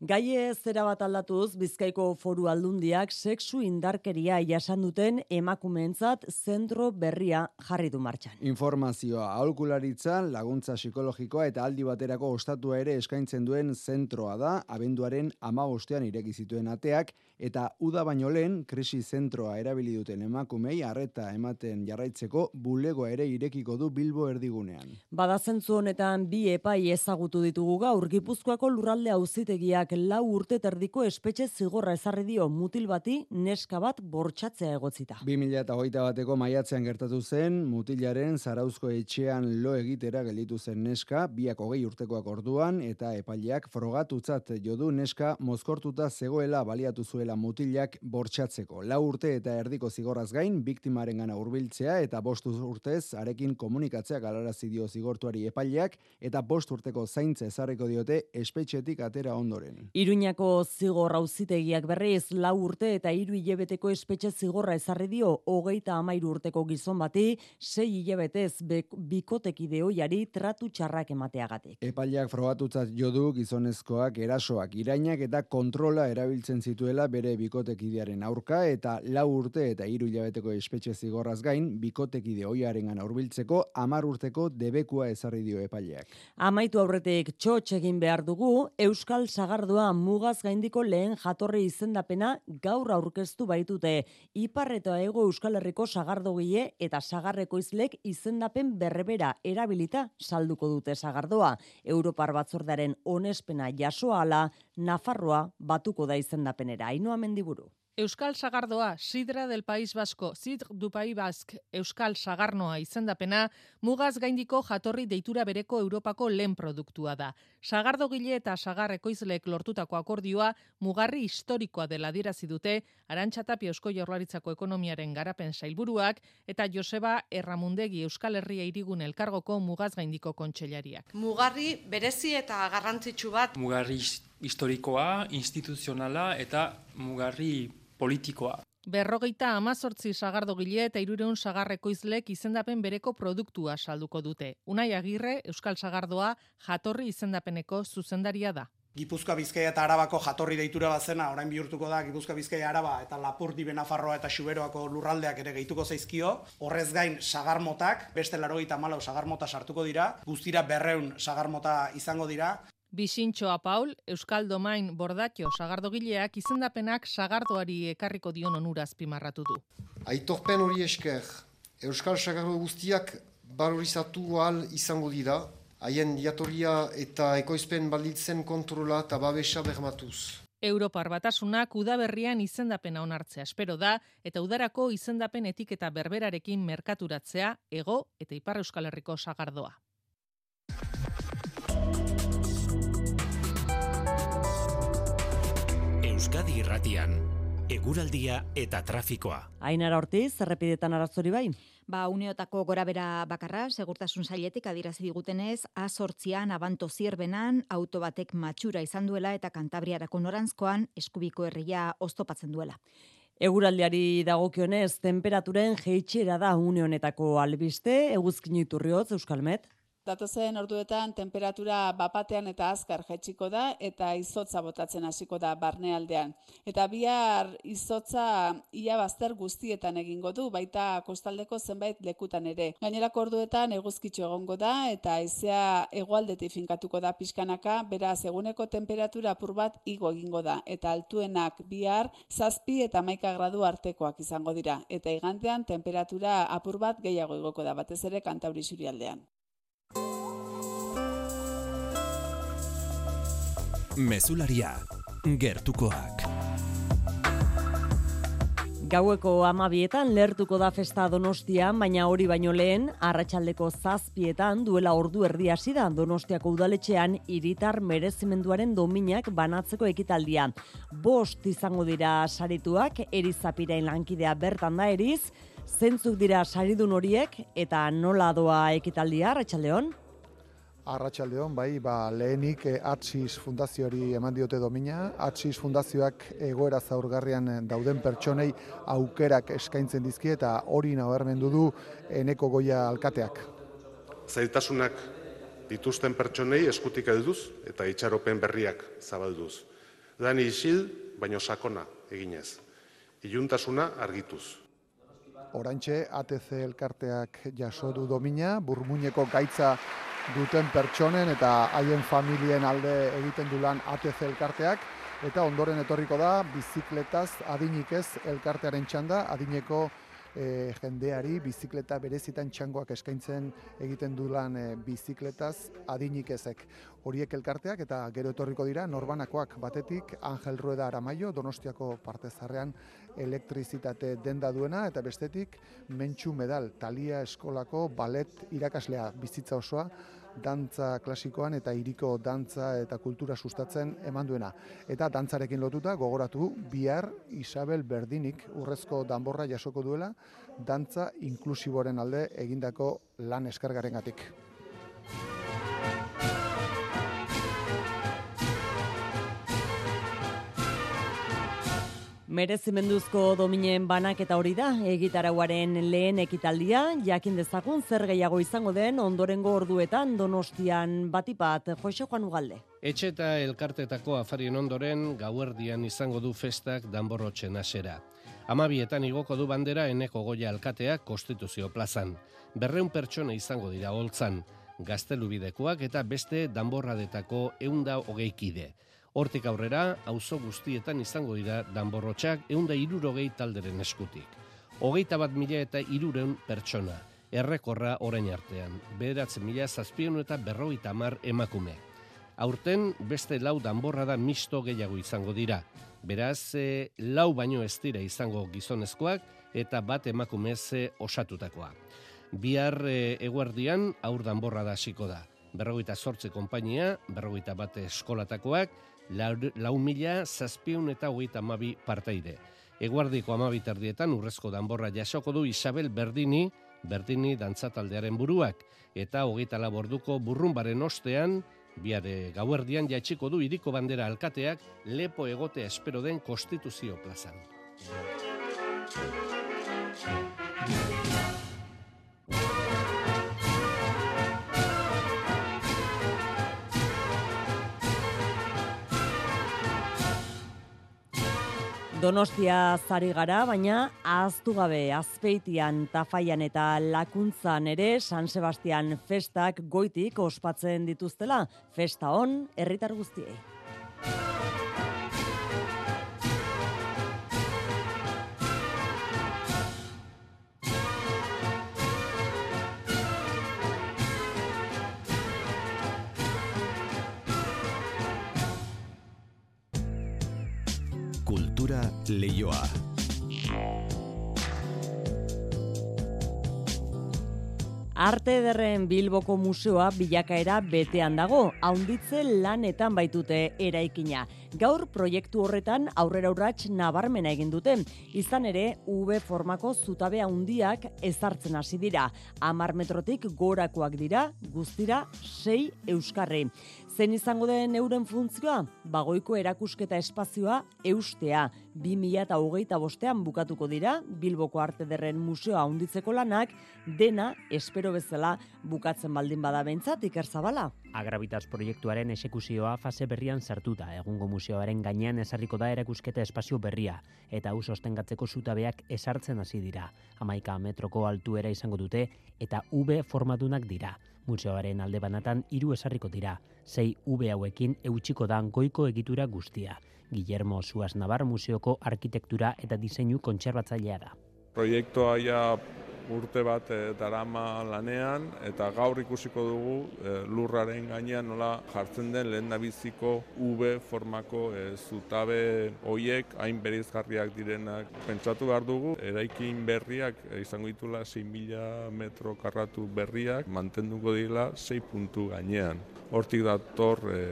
Gaie zera bat aldatuz, Bizkaiko foru aldundiak sexu indarkeria jasan duten emakumeentzat zentro berria jarri du martxan. Informazioa aholkularitza, laguntza psikologikoa eta aldi baterako ostatua ere eskaintzen duen zentroa da, abenduaren ama ostean ireki zituen ateak, eta uda baino lehen krisi zentroa erabili duten emakumei arreta ematen jarraitzeko bulegoa ere irekiko du Bilbo erdigunean. Bada zentzu honetan bi epai ezagutu ditugu gaur Gipuzkoako lurralde auzitegiak lau urte terdiko espetxe zigorra ezarri dio mutil bati neska bat bortxatzea egotzita. 2008 bateko maiatzean gertatu zen mutilaren zarauzko etxean lo egitera gelditu zen neska, biak hogei urtekoak orduan eta epaileak frogatutzat jodu neska mozkortuta zegoela baliatu zuela mutilak bortxatzeko. Lau urte eta erdiko zigorraz gain, biktimaren gana urbiltzea eta bost urtez arekin komunikatzea galarazi dio zigortuari epaileak eta bost urteko zaintza ezarriko diote espetxetik atera ondoren. Iruñako zigor auzitegiak berriz lau urte eta hiru hilebeteko espetxe zigorra ezarri dio hogeita amairu urteko gizon bati sei hilebetez bikotekide hoiari tratu txarrak emateagatik. Epaileak frogatutzat jodu gizonezkoak erasoak irainak eta kontrola erabiltzen zituela bere bikotekidearen aurka eta lau urte eta hiru hilabeteko espetxe zigorraz gain bikotekide hoiarengan aurbiltzeko amar urteko debekua ezarri dio epaileak. Amaitu aurretik txotx egin behar dugu Euskal Sagardoa mugaz gaindiko lehen jatorri izendapena gaur aurkeztu baitute. Ipar eta ego Euskal Herriko sagardogile eta sagarreko izlek izendapen berrebera erabilita salduko dute sagardoa. Europar batzordaren onespena jasoala, Nafarroa batuko da izendapenera. Ainoa mendiburu. Euskal Sagardoa, Sidra del País Basko, Sidr du País Bask, Euskal Sagarnoa izendapena, mugaz gaindiko jatorri deitura bereko Europako lehen produktua da. Sagardo gile eta sagar ekoizlek lortutako akordioa mugarri historikoa dela dirazi dute, Arantxatapi Eusko Jaurlaritzako ekonomiaren garapen sailburuak eta Joseba Erramundegi Euskal Herria irigun elkargoko mugaz gaindiko kontxellariak. Mugarri berezi eta garrantzitsu bat. Mugarri historikoa, instituzionala eta mugarri politikoa. Berrogeita amazortzi sagardo gile eta irureun sagarreko izlek izendapen bereko produktua salduko dute. Unai agirre, Euskal Sagardoa, jatorri izendapeneko zuzendaria da. Gipuzkoa Bizkaia eta Arabako jatorri deitura bazena, orain bihurtuko da Gipuzkoa Bizkaia Araba eta Lapurdi Benafarroa eta Xuberoako lurraldeak ere gehituko zaizkio. Horrez gain sagarmotak, beste larogeita malau sagarmota sartuko dira, guztira berreun sagarmota izango dira. Bixintxoa Paul, Euskal Domain Bordatxo sagardogileak izendapenak sagardoari ekarriko dion onura azpimarratu du. Aitorpen hori esker, Euskal Sagardo guztiak balorizatu al izango dira, haien diatoria eta ekoizpen balditzen kontrola eta babesa bermatuz. Europar batasunak udaberrian izendapena onartzea espero da, eta udarako izendapen etiketa berberarekin merkaturatzea ego eta ipar Euskal Herriko sagardoa. Euskadi Irratian, eguraldia eta trafikoa. Ainara Ortiz, errepidetan arazori bai? Ba, uneotako gorabera bakarra, segurtasun sailetik adirazi digutenez, azortzian abanto zierbenan, auto batek matxura izan duela eta kantabriarako norantzkoan eskubiko herria oztopatzen duela. Eguraldiari dagokionez, temperaturen jeitxera da une honetako albiste, eguzkin iturriotz, Euskalmet? Datozen orduetan temperatura bapatean eta azkar jaitsiko da eta izotza botatzen hasiko da barnealdean. Eta bihar izotza ia bazter guztietan egingo du, baita kostaldeko zenbait lekutan ere. Gainerako orduetan eguzkitxo egongo da eta izea egualdetik finkatuko da pixkanaka, beraz eguneko temperatura apur bat igo egingo da. Eta altuenak bihar zazpi eta maika gradu artekoak izango dira. Eta igantean temperatura apur bat gehiago igoko da, batez ere kantauri aldean. Mesularia, gertukoak. Gaueko amabietan lertuko da festa donostian, baina hori baino lehen, arratsaldeko zazpietan duela ordu erdi hasi da donostiako udaletxean iritar merezimenduaren dominak banatzeko ekitaldia. Bost izango dira sarituak, erizapirain lankidea bertan da eriz, zentzuk dira saridun horiek eta nola doa ekitaldia, arratsaldeon? Arratxaldeon, bai, ba, lehenik eh, Atsis fundazioari eman diote domina. Atsis fundazioak egoera zaurgarrian eh, dauden pertsonei aukerak eskaintzen dizki eta hori nabarmendu du eneko goia alkateak. Zaitasunak dituzten pertsonei eskutik eduz eta itxaropen berriak zabalduz. Dani isil, baino sakona eginez. Iluntasuna argituz. Orantxe, ATC elkarteak jaso du domina, burmuineko gaitza duten pertsonen eta haien familien alde egiten du lan ATC elkarteak. Eta ondoren etorriko da bizikletaz adinik ez elkartearen txanda adineko e, jendeari bizikleta berezitan txangoak eskaintzen egiten du lan e, bizikletaz adinik ezek. Horiek elkarteak eta gero etorriko dira norbanakoak. Batetik Angel Rueda Aramaio Donostiako parte zarrean elektrizitate denda duena. Eta bestetik Mentxu Medal Talia Eskolako balet irakaslea bizitza osoa dantza klasikoan eta iriko dantza eta kultura sustatzen eman duena. Eta dantzarekin lotuta gogoratu bihar Isabel Berdinik urrezko danborra jasoko duela dantza inklusiboren alde egindako lan eskargarengatik. Merezimenduzko dominen banak eta hori da, egitarauaren lehen ekitaldia, jakin dezagun zer gehiago izango den ondorengo orduetan donostian batipat, Jose Juan Ugalde. Etxe eta elkartetako afarien ondoren gauerdian izango du festak danborrotxen asera. Amabietan igoko du bandera eneko goia alkateak konstituzio plazan. Berreun pertsona izango dira holtzan, gaztelubidekoak eta beste danborradetako eunda hogeikide. Hortik aurrera, auzo guztietan izango dira danborrotxak eunda irurogei talderen eskutik. Hogeita bat mila eta irureun pertsona, errekorra orain artean, bederatzen mila zazpion eta berroita mar emakume. Aurten beste lau danborra da misto gehiago izango dira. Beraz, e, lau baino ez dira izango gizonezkoak eta bat emakumez e, osatutakoa. Bihar e, eguerdian aur danborra da hasiko da. Berrogeita sortze konpainia, berrogeita bat eskolatakoak, lau mila zazpion eta hogeita amabi parteide. Eguardiko amabi tardietan urrezko danborra jasoko du Isabel Berdini, Berdini dantzataldearen buruak, eta hogeita laborduko burrumbaren ostean, biare gauerdian jatxiko du iriko bandera alkateak lepo egote espero den konstituzio plazan. Donostia zari gara, baina ahaztu gabe azpeitian, tafaian eta lakuntzan ere San Sebastian festak goitik ospatzen dituztela. Festa on, herritar guztiei. Kultura leioa. Arte ederren Bilboko museoa bilakaera betean dago, haunditze lanetan baitute eraikina. Gaur proiektu horretan aurrera urrats nabarmena egin dute. Izan ere, V formako zutabe handiak ezartzen hasi dira. Amar metrotik gorakoak dira, guztira sei euskarri. Zen izango den euren funtzioa? Bagoiko erakusketa espazioa eustea. 2008 bostean bukatuko dira, Bilboko Arte Derren Museoa hunditzeko lanak, dena, espero bezala, bukatzen baldin bada bentsat, ikerzabala. Agravitas proiektuaren esekuzioa fase berrian sartuta, egungo museoaren gainean ezarriko da erakusketa espazio berria, eta hau sostengatzeko zutabeak esartzen hasi dira. Amaika metroko altuera izango dute, eta V formatunak dira. Museoaren alde banatan hiru esarriko dira, sei V hauekin eutxiko da goiko egitura guztia. Guillermo Suaz Navar Museoko arkitektura eta diseinu kontserbatzailea da. Proiektua ja urte bat e, darama lanean eta gaur ikusiko dugu e, lurraren gainean nola jartzen den lehen nabiziko V formako e, zutabe hoiek hain berizgarriak direnak pentsatu behar dugu eraikin berriak izango ditula 6.000 metro karratu berriak mantenduko dira 6 puntu gainean. Hortik dator e,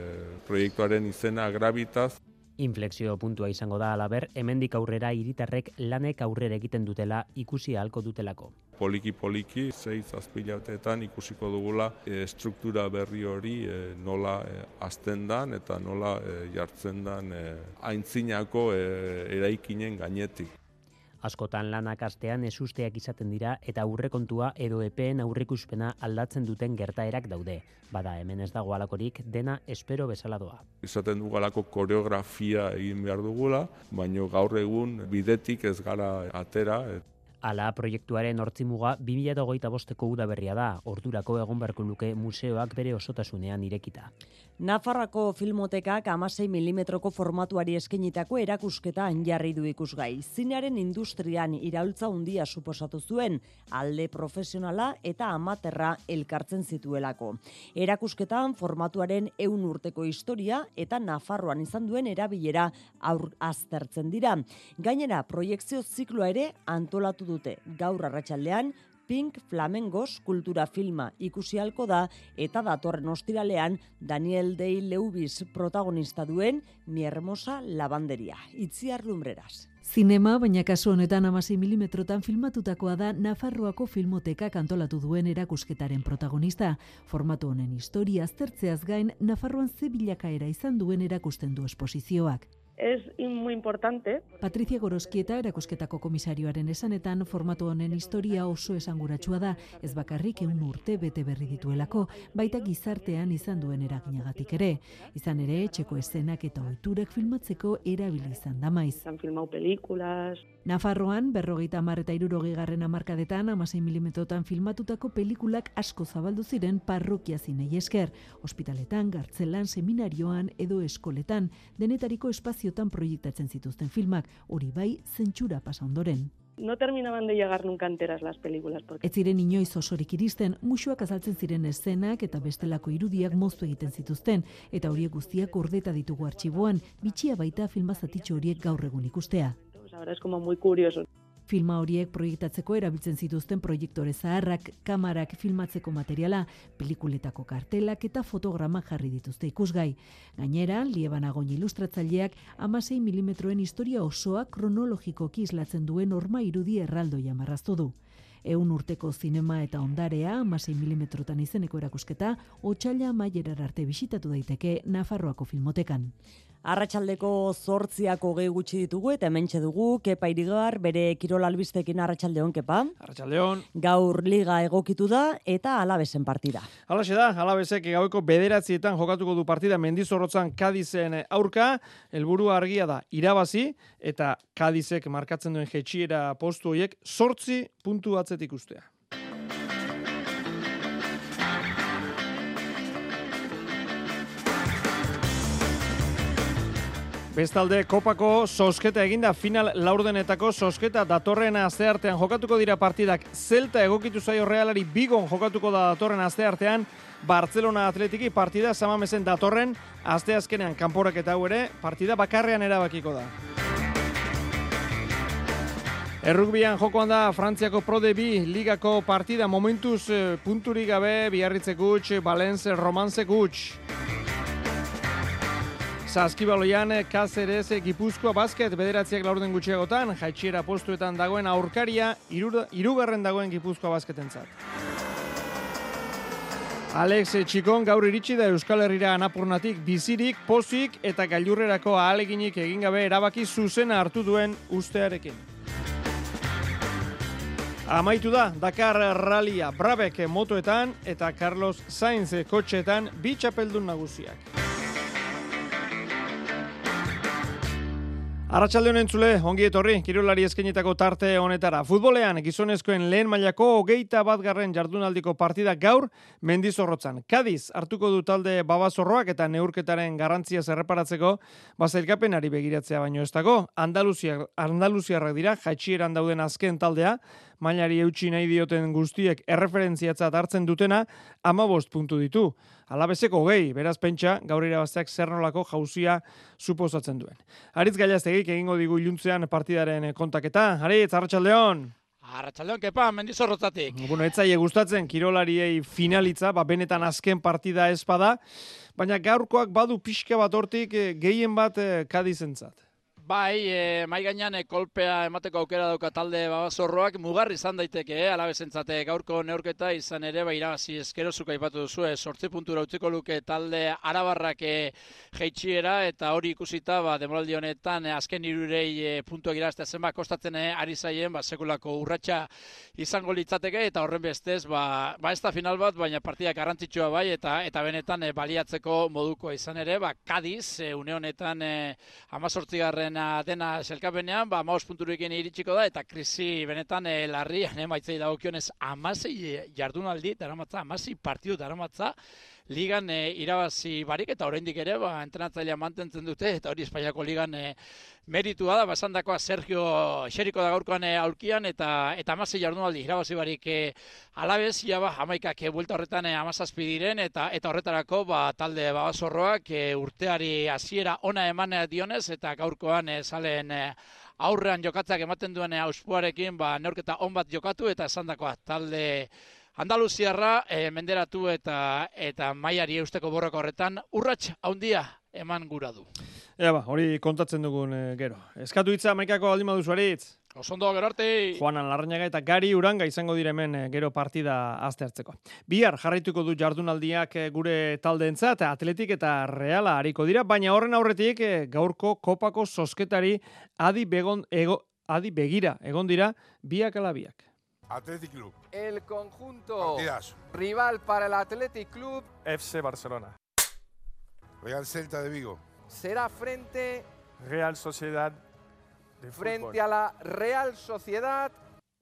proiektuaren izena Gravitas Inflexio puntua izango da alaber, hemendik aurrera hiritarrek lanek aurrera egiten dutela ikusi ahalko dutelako. Poliki poliki, zei zazpilatetan ikusiko dugula e, struktura berri hori e, nola e, azten dan eta nola e, jartzen dan e, aintzinako e, eraikinen gainetik. Askotan lanak astean esusteak izaten dira eta aurrekontua edo epeen aurrikuspena aldatzen duten gertaerak daude. Bada hemen ez dago alakorik dena espero bezala doa. Izaten dugu alako koreografia egin behar dugula, baino gaur egun bidetik ez gara atera. Ala proiektuaren hortzimuga 2008 bosteko udaberria da, ordurako egon beharko luke museoak bere osotasunean irekita. Nafarrako filmotekak amasei milimetroko formatuari eskenitako erakusketa jarri du ikusgai. Zinearen industrian iraultza handia suposatu zuen, alde profesionala eta amaterra elkartzen zituelako. Erakusketan formatuaren eun urteko historia eta Nafarroan izan duen erabilera aur aztertzen dira. Gainera, proiektzio zikloa ere antolatu dute gaur arratsaldean Pink Flamengos kultura filma ikusi halko da eta datorren ostiralean Daniel Day Lewis protagonista duen Mi hermosa lavanderia. Itziar lumbreras. Zinema, baina kasu honetan amasi milimetrotan filmatutakoa da Nafarroako filmoteka kantolatu duen erakusketaren protagonista. Formatu honen historia aztertzeaz gain, Nafarroan ze bilakaera izan duen erakusten du esposizioak. Es muy importante. Patricia Goroskieta erakusketako komisarioaren esanetan formatu honen historia oso esanguratsua da, ez bakarrik eun urte bete berri dituelako, baita gizartean izan duen eraginagatik ere. Izan ere, etxeko eszenak eta ohiturek filmatzeko erabili izan da maiz. Han filmau pelikulas. Nafarroan, berrogeita amar eta irurogi garren amarkadetan, amasei milimetrotan filmatutako pelikulak asko zabaldu ziren parrokia zinei esker. Hospitaletan, gartzelan, seminarioan edo eskoletan, denetariko espaziotan proiektatzen zituzten filmak, hori bai, zentsura pasa ondoren. No terminaban de llegar nunca enteras las películas. Porque... Ez ziren inoiz osorik iristen, musuak azaltzen ziren eszenak eta bestelako irudiak moztu egiten zituzten, eta horiek guztiak urdeta ditugu artxiboan, bitxia baita filmazatitxo horiek gaur egun ikustea. Ahora es como muy curioso. Filma horiek proiektatzeko erabiltzen zituzten proiektore zaharrak, kamarak filmatzeko materiala, pelikuletako kartelak eta fotogramak jarri dituzte ikusgai. Gainera, lieban agoin ilustratzaileak, amasei milimetroen historia osoa kronologikoki islatzen duen orma irudi erraldoia marraztu du. Eun urteko zinema eta ondarea, amasei milimetrotan izeneko erakusketa, otxaila maierar arte bisitatu daiteke Nafarroako filmotekan. Arratxaldeko zortziako gehi gutxi ditugu eta hementxe dugu, Kepa Irigar, bere kirol albistekin Arratxaldeon, Kepa. Arratxaldeon. Gaur liga egokitu da eta alabesen partida. Alaxe da, alabesek gaueko bederatzietan jokatuko du partida mendizorrotzan Kadizen aurka, helburu argia da irabazi eta Kadizek markatzen duen jetxiera postu horiek sortzi puntu atzetik ustea. Bestalde, kopako sosketa eginda final laurdenetako sosketa datorren asteartean jokatuko dira partidak Zelta egokitu zaio realari bigon jokatuko da datorren asteartean Barcelona atletiki partida samamesen datorren asteazkenean kanporak eta hau ere partida bakarrean erabakiko da. Errugbian jokoan da Frantziako Pro de Bi ligako partida momentuz eh, punturik gabe biarritze gutx, Valence Romance gutx. Zaskibaloian Cáceres Gipuzkoa basket bederatziak laurden gutxiagotan, jaitxiera postuetan dagoen aurkaria, irugarren dagoen Gipuzkoa basketentzat. Alex Txikon gaur iritsi da Euskal Herrira anapurnatik bizirik, pozik eta gailurrerako ahaleginik egin gabe erabaki zuzena hartu duen ustearekin. Amaitu da, Dakar Rallia Brabek motoetan eta Carlos Sainz kotxetan bi txapeldun nagusiak. Arratxalde honen zule, ongi etorri, kirolari eskenetako tarte honetara. Futbolean, gizonezkoen lehen mailako hogeita bat garren jardunaldiko partida gaur mendizorrotzan. Kadiz, hartuko du talde babazorroak eta neurketaren garrantzia zerreparatzeko, bazailkapenari begiratzea baino ez dago, Andaluziarrak dira, jaitxieran dauden azken taldea, mailari eutxi nahi dioten guztiek erreferentziatzat hartzen dutena, amabost puntu ditu. Alabezeko gehi, beraz pentsa, gaur irabazteak zer nolako jauzia suposatzen duen. Aritz gailaztegik egingo digu iluntzean partidaren kontaketa. Aritz, arratsaldeon. Arratxaldeon, kepa, mendizorrotzatik. Bueno, etzaie gustatzen kirolariei finalitza, ba, benetan azken partida espada, baina gaurkoak badu pixka bat hortik eh, gehien bat eh, kadizentzat. Bai, e, mai gainean e, kolpea emateko aukera dauka talde babazorroak mugarri izan daiteke, eh? alabezentzate gaurko neurketa izan ere bai irabazi eskerozuko aipatu duzu, eh? sortzi puntura utziko luke talde arabarrak eh, jeitsiera eta hori ikusita ba demoraldi honetan eh, azken hirurei eh, puntuak iraztea zenba kostatzen eh, ari zaien ba sekulako urratsa izango litzateke eta horren bestez ba, ba ez da final bat baina partida garrantzitsua bai eta eta benetan eh, baliatzeko moduko izan ere ba Kadiz eh, une honetan eh, 18 baina dena selkapenean, ba, maus punturekin iritsiko da, eta krisi benetan e, larrian eh, emaitzei dagokionez amasei jardunaldi, daramatza, amasei partidu daramatza, ligan e, irabazi barik eta oraindik ere ba entrenatzailea mantentzen dute eta hori Espainiako ligan e, meritua da. Basandakoa Sergio Xeriko da gaurkoan e, aurkian eta eta 16 jardunaldi irabazi barik e, alabez ja ba 11ak e, buelta horretan e, 17 diren eta eta horretarako ba talde babasorroak e, urteari hasiera ona eman dionez eta gaurkoan e, salen e, aurrean jokatzak ematen duen auspuarekin ba neurketa on bat jokatu eta esandakoa talde Andaluziarra e, menderatu eta eta mailari eusteko borroka horretan urrats handia eman gura du. Ja ba, hori kontatzen dugun e, gero. Eskatu hitza maikako aldi modu Osondo, gero arte! Juanan Larrañaga eta Gari Uranga izango diremen eh, gero partida aztertzeko. Bihar jarraituko du jardunaldiak gure taldeentzat atletik eta reala hariko dira, baina horren aurretik eh, gaurko kopako sosketari adi, begon, ego, adi begira egon dira biak ala biak. Athletic Club. El conjunto Partidazo. rival para el Athletic Club FC Barcelona. Real Celta de Vigo. será frente, Real Sociedad de frente a la Real Sociedad.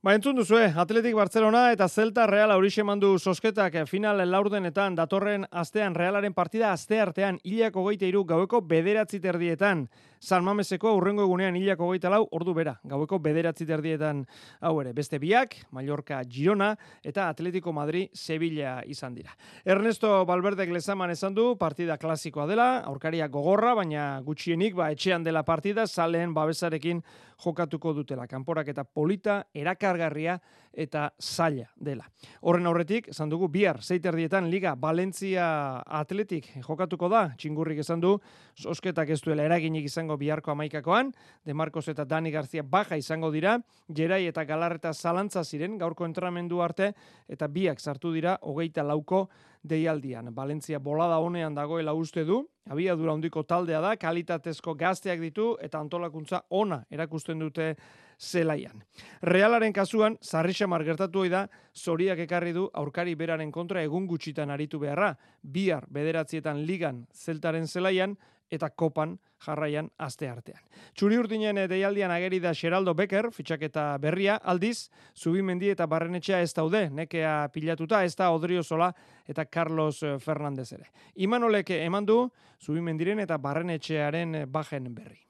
Ba, entzun duzue, Atletik Barcelona eta Celta Real aurixe mandu sosketak final laurdenetan datorren astean Realaren partida aste artean hilako goite iru gaueko bederatzi terdietan. San Mameseko aurrengo egunean hilako goita lau ordu bera, gaueko bederatzi terdietan hau ere. Beste biak, Mallorca Girona eta Atletico Madrid Sevilla izan dira. Ernesto Valverde Glezaman esan du partida klasikoa dela, aurkaria gogorra, baina gutxienik ba, etxean dela partida, saleen babesarekin jokatuko dutela. Kanporak eta polita, erakargarria eta zaila dela. Horren aurretik, esan dugu, bihar, zeiterdietan Liga Valencia Atletik jokatuko da, txingurrik esan du, sosketak ez duela eraginik izango biharko amaikakoan, De Marcos eta Dani García baja izango dira, Gerai eta Galarreta zalantza ziren gaurko entrenamendu arte, eta biak sartu dira hogeita lauko deialdian. Valentzia bolada honean dagoela uste du, abiadura handiko taldea da, kalitatezko gazteak ditu eta antolakuntza ona erakusten dute zelaian. Realaren kasuan, zarrixamar gertatu ohi da, zoriak ekarri du aurkari beraren kontra egun gutxitan aritu beharra, bihar bederatzietan ligan zeltaren zelaian, eta kopan jarraian aste artean. Txuri urdinen eh, deialdian ageri da Geraldo Becker, fitxaketa berria, aldiz, Zubimendi eta Barrenetxea ez daude, nekea pilatuta, ez da Odrio Sola eta Carlos eh, Fernandez ere. Imanolek eman du, Zubimendiren eta Barrenetxearen eh, bajen berri.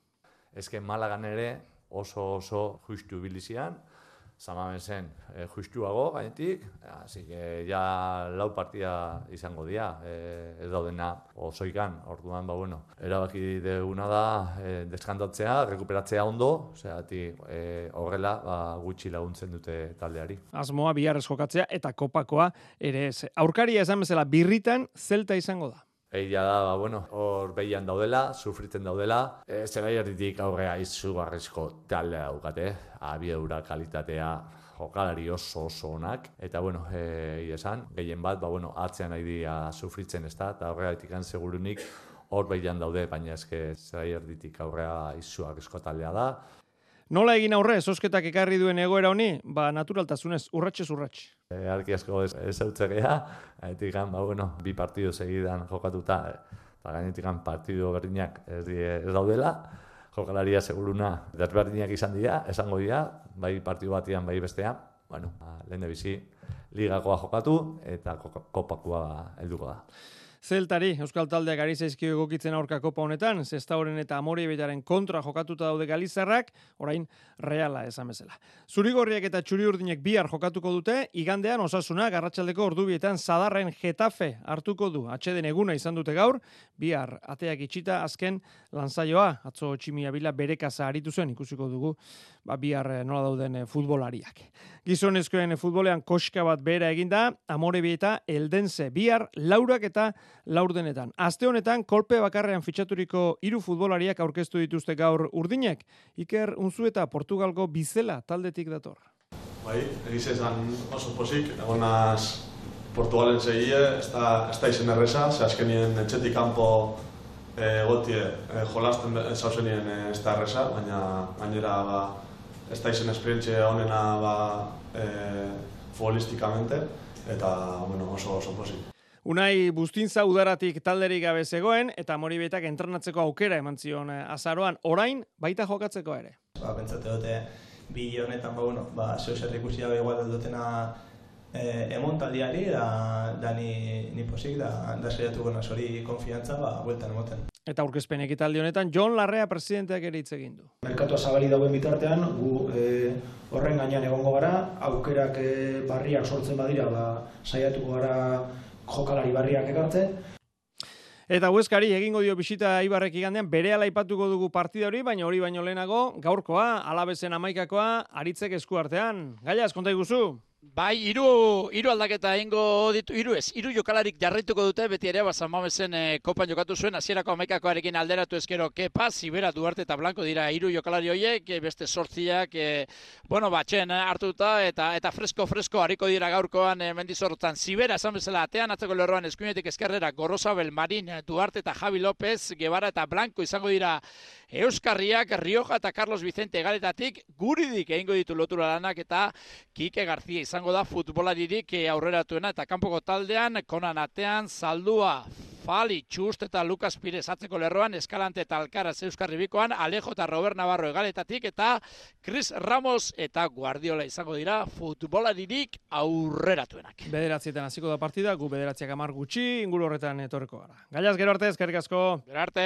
Ezken Malagan ere oso oso justu bilizian, Zamamesen e, justuago gainetik, así que ja lau partida izango dira, e, ez daudena osoikan, orduan, ba, bueno, erabaki deuna da e, deskantatzea, rekuperatzea ondo, zehati e, horrela ba, gutxi laguntzen dute taldeari. Asmoa biharrez jokatzea eta kopakoa ere ez. Aurkaria esan bezala birritan zelta izango da. Egia da, ba, bueno, hor behian daudela, sufritzen daudela. E, Zerai erditik aurrea izugarrizko taldea daukate, abiedura kalitatea, jokalari oso oso onak. Eta, bueno, e, esan, gehien bat, ba, bueno, atzean nahi dira sufritzen ez da, eta horregatik segurunik hor behian daude, baina eske zerai erditik aurrea izugarrizko taldea da. Nola egin aurre, zosketak ekarri duen egoera honi, ba naturaltasunez, urratxe urratxe. E, arki asko ez, ez eutzegea, gainetik ba, bueno, bi partido segidan jokatuta, eta gainetik partido berdinak ez, die, ez daudela, jokalaria seguruna desberdinak izan dira, esango dira, bai partido batian, bai bestean, bueno, ba, lehen bizi ligakoa jokatu eta kopakoa helduko da. Zeltari, Euskal Taldeak ari zaizkio egokitzen aurka kopa honetan, Zestauren eta Amore betaren kontra jokatuta daude Galizarrak, orain reala esan bezala. Zurigorriak eta txuri urdinek bihar jokatuko dute, igandean osasuna garratxaldeko ordubietan zadarren getafe hartuko du. Atxeden eguna izan dute gaur, bihar ateak itxita azken lanzaioa, atzo tximia bila berekasa aritu zen, ikusiko dugu, ba, bihar nola dauden futbolariak. Gizonezkoen futbolean koska bat bera eginda, Amore bieta eldenze, bihar laurak eta laurdenetan. Aste honetan, kolpe bakarrean fitxaturiko hiru futbolariak aurkeztu dituzte gaur urdinek. Iker Unzu eta Portugalgo bizela taldetik dator. Bai, egiz esan oso posik, egonaz Portugalen segie, ez da, ez da izen erresa, ze azkenien etxetik kanpo egotie e, jolasten zauzenien ez da erresa, baina gainera ba, ez da izen esperientzia honena ba, e, futbolistikamente, eta bueno, oso oso posik. Unai Bustintza udaratik talderik gabe zegoen eta Moribetak entrenatzeko aukera eman zion azaroan orain baita jokatzeko ere. Ba, pentsate dute bi honetan ba bueno, ba zeu zer ikusi da igual dutena eh emon taldiari da da ni ni posik da da saiatuko na hori konfiantza ba bueltan emoten. Eta aurkezpen ekitaldi honetan John Larrea presidenteak ere hitz egin du. Merkatua zabali dagoen bitartean gu e, horren gainean egongo gara, aukerak e, barriak sortzen badira, ba saiatuko gara jokalari barriak ekartzen. Eta Hueskari egingo dio bisita Ibarrek igandean bere aipatuko dugu partida hori, baina hori baino lehenago gaurkoa, alabezen amaikakoa, aritzek esku artean. Gaila, eskonta iguzu? Bai, hiru hiru aldaketa eingo ditu, hiru ez, hiru jokalarik jarraituko dute, beti ere, San Mamesen e, kopan jokatu zuen, hasierako amaikakoarekin alderatu ezkero, kepa, Zibera, Duarte eta Blanco dira hiru jokalari horiek, e, beste sortziak, e, bueno, batxen hartuta, eta eta fresko-fresko hariko dira gaurkoan e, mendizorrotan. Zibera, esan bezala, atean atzeko lerroan eskuinetik eskerrera, Gorosabel, Marin, Duarte eta Javi López, Guevara eta Blanco izango dira Euskarriak, Rioja eta Carlos Vicente galetatik, guridik egingo ditu lotura lanak eta Kike Garzia izango da futbolaririk aurreratuena eta kanpoko taldean, konan atean, saldua, Fali, Txust eta Lukas Pires atzeko lerroan, Eskalante eta Alcaraz Euskarri Bikoan, Alejo eta Robert Navarro egaletatik, eta Chris Ramos eta Guardiola izango dira futbolaririk aurreratuenak. Bederatzietan hasiko da partida, gu bederatziak amar gutxi, inguru horretan etorreko gara. Gaiaz, gero arte, eskerrik asko. Gero arte.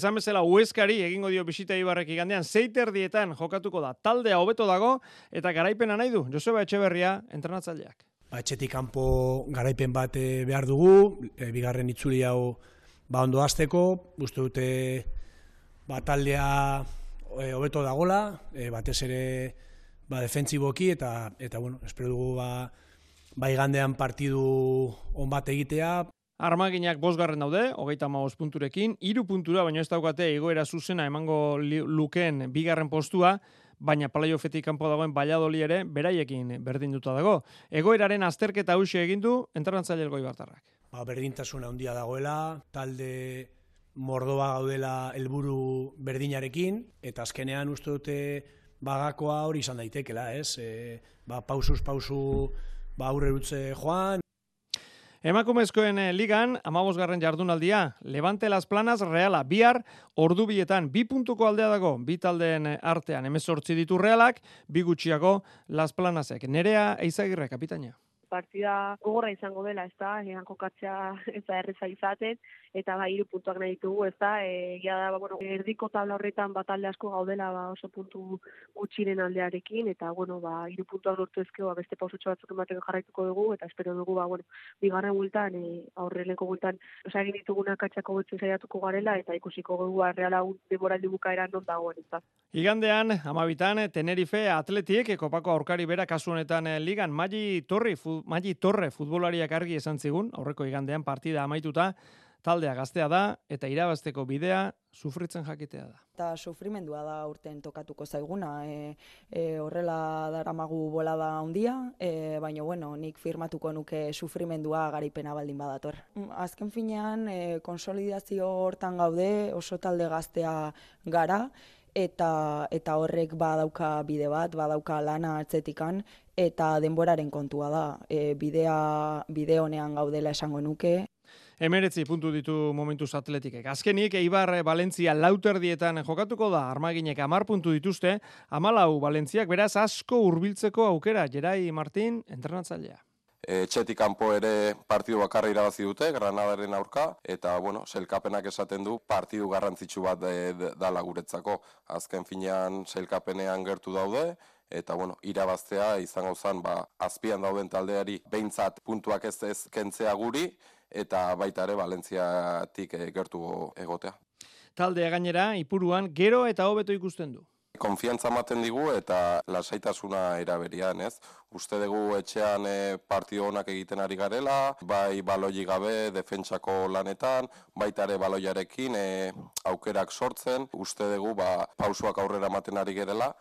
Esan bezala, Ueskari egingo dio bisita ibarrek igandean, zeiter dietan jokatuko da, taldea hobeto dago, eta garaipena nahi du, Joseba Etxeberria, entrenatzaileak ba, etxetik kanpo garaipen bat eh, behar dugu, e, bigarren itzuli hau ba ondo hasteko, uste dute ba, taldea e, hobeto dagola, e, batez ere ba, defentsiboki eta eta bueno, espero dugu ba, ba igandean partidu on bat egitea. Armaginak bosgarren daude, hogeita maoz punturekin, iru puntura, baina ez daukate egoera zuzena emango lukeen bigarren postua, baina playoffetik kanpo dagoen Valladolid ere beraiekin berdinduta dago. Egoeraren azterketa hauxe egin du entrenatzaile elgoi bartarrak. Ba, berdintasuna handia dagoela, talde mordoa gaudela helburu berdinarekin eta azkenean uste dute bagakoa hori izan daitekela, ez? E, ba, pausuz pausu ba aurre joan, Emakumezkoen eh, ligan, amabosgarren jardunaldia, Levante Las Planas, Reala, bihar, ordu bietan, bi puntuko aldea dago, bi taldeen artean, emezortzi ditu Realak, bi gutxiago Las Planasek. Nerea Eizagirre, kapitaina. Partida gogorra izango dela, ez da, egan kokatzea (laughs) ez da erreza izaten, eta ba, iru puntuak nahi ditugu, ez da, e, da, ba, bueno, erdiko tabla horretan bat alde asko gaudela ba, oso puntu gutxiren aldearekin, eta, bueno, ba, iru puntuak lortu ezkeo, ba, beste pausotxo batzuk emateko jarraituko dugu, eta espero dugu, ba, bueno, bigarren gultan, e, aurreneko gultan, osa egin dituguna katxako betzen zaiatuko garela, eta ikusiko dugu, ba, reala demoraldi bukaeran non dagoen, ez da. Igandean, amabitan, Tenerife Atletik, kopako aurkari bera kasu honetan eh, ligan, Magi Torri, Magi Torre futbolariak argi esan zigun, aurreko igandean partida amaituta, taldea gaztea da eta irabazteko bidea sufritzen jakitea da. Eta sufrimendua da urten tokatuko zaiguna, e, e, horrela daramagu bolada handia, e, baina bueno, nik firmatuko nuke sufrimendua garipena baldin badator. Mm, azken finean, e, konsolidazio hortan gaude, oso talde gaztea gara, eta eta horrek badauka bide bat, badauka lana atzetikan eta denboraren kontua da. E, bidea bide honean gaudela esango nuke. Emeretzi puntu ditu momentuz atletikek. Azkenik, Eibar Valentzia lauter dietan jokatuko da, armaginek amar puntu dituzte, amalau Valentziak beraz asko hurbiltzeko aukera, Jerai Martin, entrenatzailea etxetik kanpo ere partidu bakarra irabazi dute Granadaren aurka eta bueno, selkapenak esaten du partidu garrantzitsu bat dala guretzako. Azken finean selkapenean gertu daude eta bueno, irabaztea izango zen ba, azpian dauden taldeari behintzat puntuak ez ez kentzea guri eta baita ere Valentziatik eh, gertu egotea. Taldea gainera, ipuruan, gero eta hobeto ikusten du konfiantza ematen digu eta lasaitasuna eraberian, ez? Uste dugu etxean e, partio honak egiten ari garela, bai baloi gabe defentsako lanetan, baita ere baloiarekin e, aukerak sortzen, uste dugu ba, pausuak aurrera ematen ari gerela.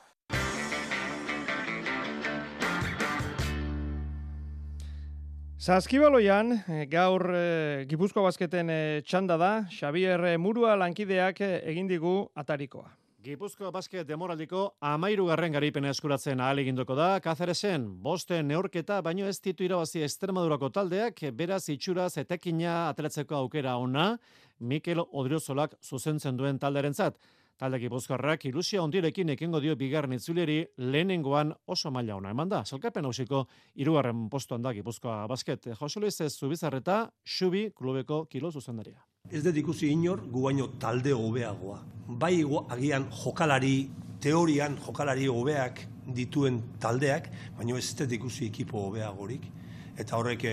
Zaskibaloian, e, gaur e, Gipuzko Basketen e, txanda da, Xavier Murua lankideak egin digu atarikoa. Gipuzko basket demoraldiko amairu garren garipena eskuratzen ahal egindoko da, Kazaresen, boste neorketa, baino ez ditu irabazi Estremadurako taldeak, beraz itxuraz etekina atletzeko aukera ona, Mikel Odriozolak zuzentzen duen talderen zat. Talde Gipuzkoarrak ilusia ondirekin ekingo dio bigarren itzuleri lehenengoan oso maila ona eman da. Zalkapen hausiko irugarren postuan da Gipuzkoa basket. Jose Luis Zubizarreta, Xubi klubeko kilo zuzendaria. Ez dut ikusi inor, gu baino talde hobeagoa. Bai agian jokalari, teorian jokalari hobeak dituen taldeak, baina ez ez ikusi ekipo hobeagorik eta horrek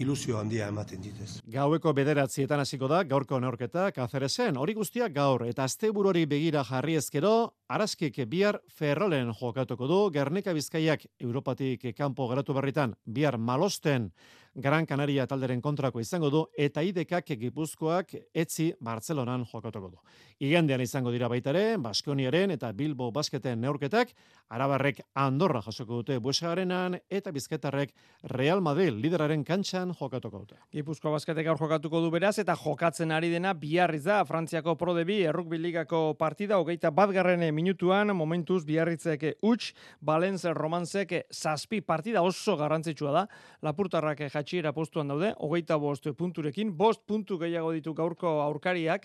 ilusio handia ematen ditez. Gaueko bederatzietan hasiko da, gaurko neorketa, kazerezen, hori guztiak gaur, eta asteburori begira jarri ezkero, araskik bihar ferrolen jokatuko du, Gernika Bizkaiak Europatik kanpo geratu berritan, bihar malosten, Gran Canaria talderen kontrako izango du eta idekak Gipuzkoak etzi Bartzelonan jokatuko du. Igandean izango dira baita ere Baskoniaren eta Bilbo basketen neurketak, Arabarrek Andorra jasoko dute Buesarenan eta Bizketarrek Real Madrid lideraren kantxan jokatuko dute. Gipuzko basketek aur jokatuko du beraz eta jokatzen ari dena biarriz da Frantziako Pro de Bi errukbi ligako partida hogeita batgarren minutuan momentuz biarritzek huts Valencia Romansek zazpi partida oso garrantzitsua da. Lapurtarrak jatxiera postuan daude, hogeita bost punturekin, bost puntu gehiago ditu gaurko aurkariak,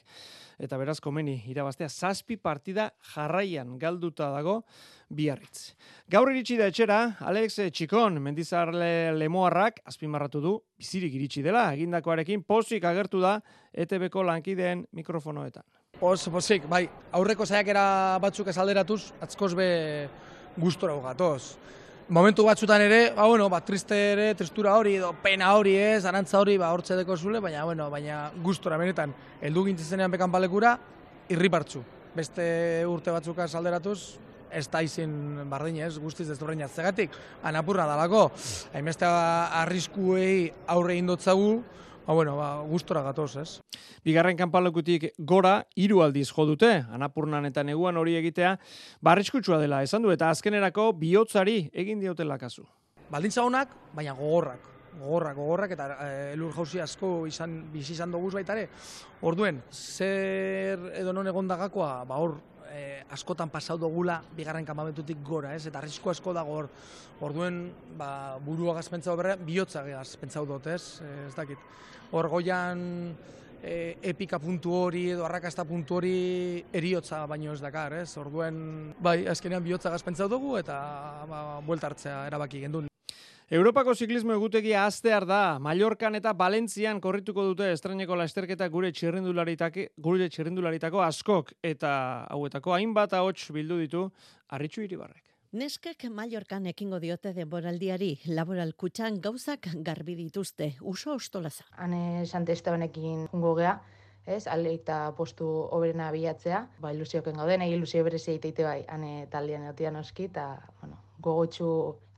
eta beraz komeni irabaztea, zazpi partida jarraian galduta dago biarritz. Gaur iritsi da etxera, Alex Txikon, mendizarle lemoarrak, azpimarratu du, bizirik iritsi dela, egindakoarekin pozik agertu da, ETB-ko lankideen mikrofonoetan. Pos, posik, bai, aurreko saiakera batzuk esalderatuz, be gustora gatoz momentu batzutan ere, ba, bueno, ba, triste ere, tristura hori, edo pena hori ez, arantza hori, ba, hortze deko zule, baina, bueno, baina gustora benetan, heldu gintzenean bekan palekura, irripartzu. Beste urte batzuka salderatuz, ez da izin bardin ez, guztiz ez durein atzegatik, anapurra dalako, hainbeste arriskuei aurre indotzagu, ba, bueno, ba, gustora gatoz, ez? Bigarren kanpalokutik gora, hiru aldiz jo dute, anapurnan eta neguan hori egitea, barriskutsua dela, esan du, eta azkenerako bihotzari egin diotela kasu. Baldintza honak, baina gogorrak, gogorrak, gogorrak, eta e, elur jauzi asko izan, bizi izan dugu baitare. Orduen, zer edo non egon dagakoa, ba hor, e, askotan pasau dugula bigarren kanpamentutik gora, ez? Eta arrisko asko dago hor. Orduen, ba, burua gazpentzau berre, bihotza gazpentzau dut, ez? E, ez dakit. Hor goian e, epika puntu hori edo arrakasta puntu hori eriotza baino ez dakar, ez? Orduen, bai, azkenean bihotza gazpentzau dugu eta ba, buelta hartzea erabaki gendun. Europako ziklismo egutegia aztear da. Mallorcan eta Valentzian korrituko dute estreneko lasterketa gure txirrindularitako, gure txirrindularitako askok eta hauetako hainbat ahots bildu ditu Arritxu Iribarrek. Neskek Mallorcan ekingo diote denboraldiari, laboral kutxan gauzak garbi dituzte, uso ostolaza. Hane Sante Estebanekin jungo gea, ez, aleita postu oberena bilatzea, ba, ilusioken gauden, ilusio berezi egiteite bai, hane taldean egotian oski, eta, bueno, gogotxu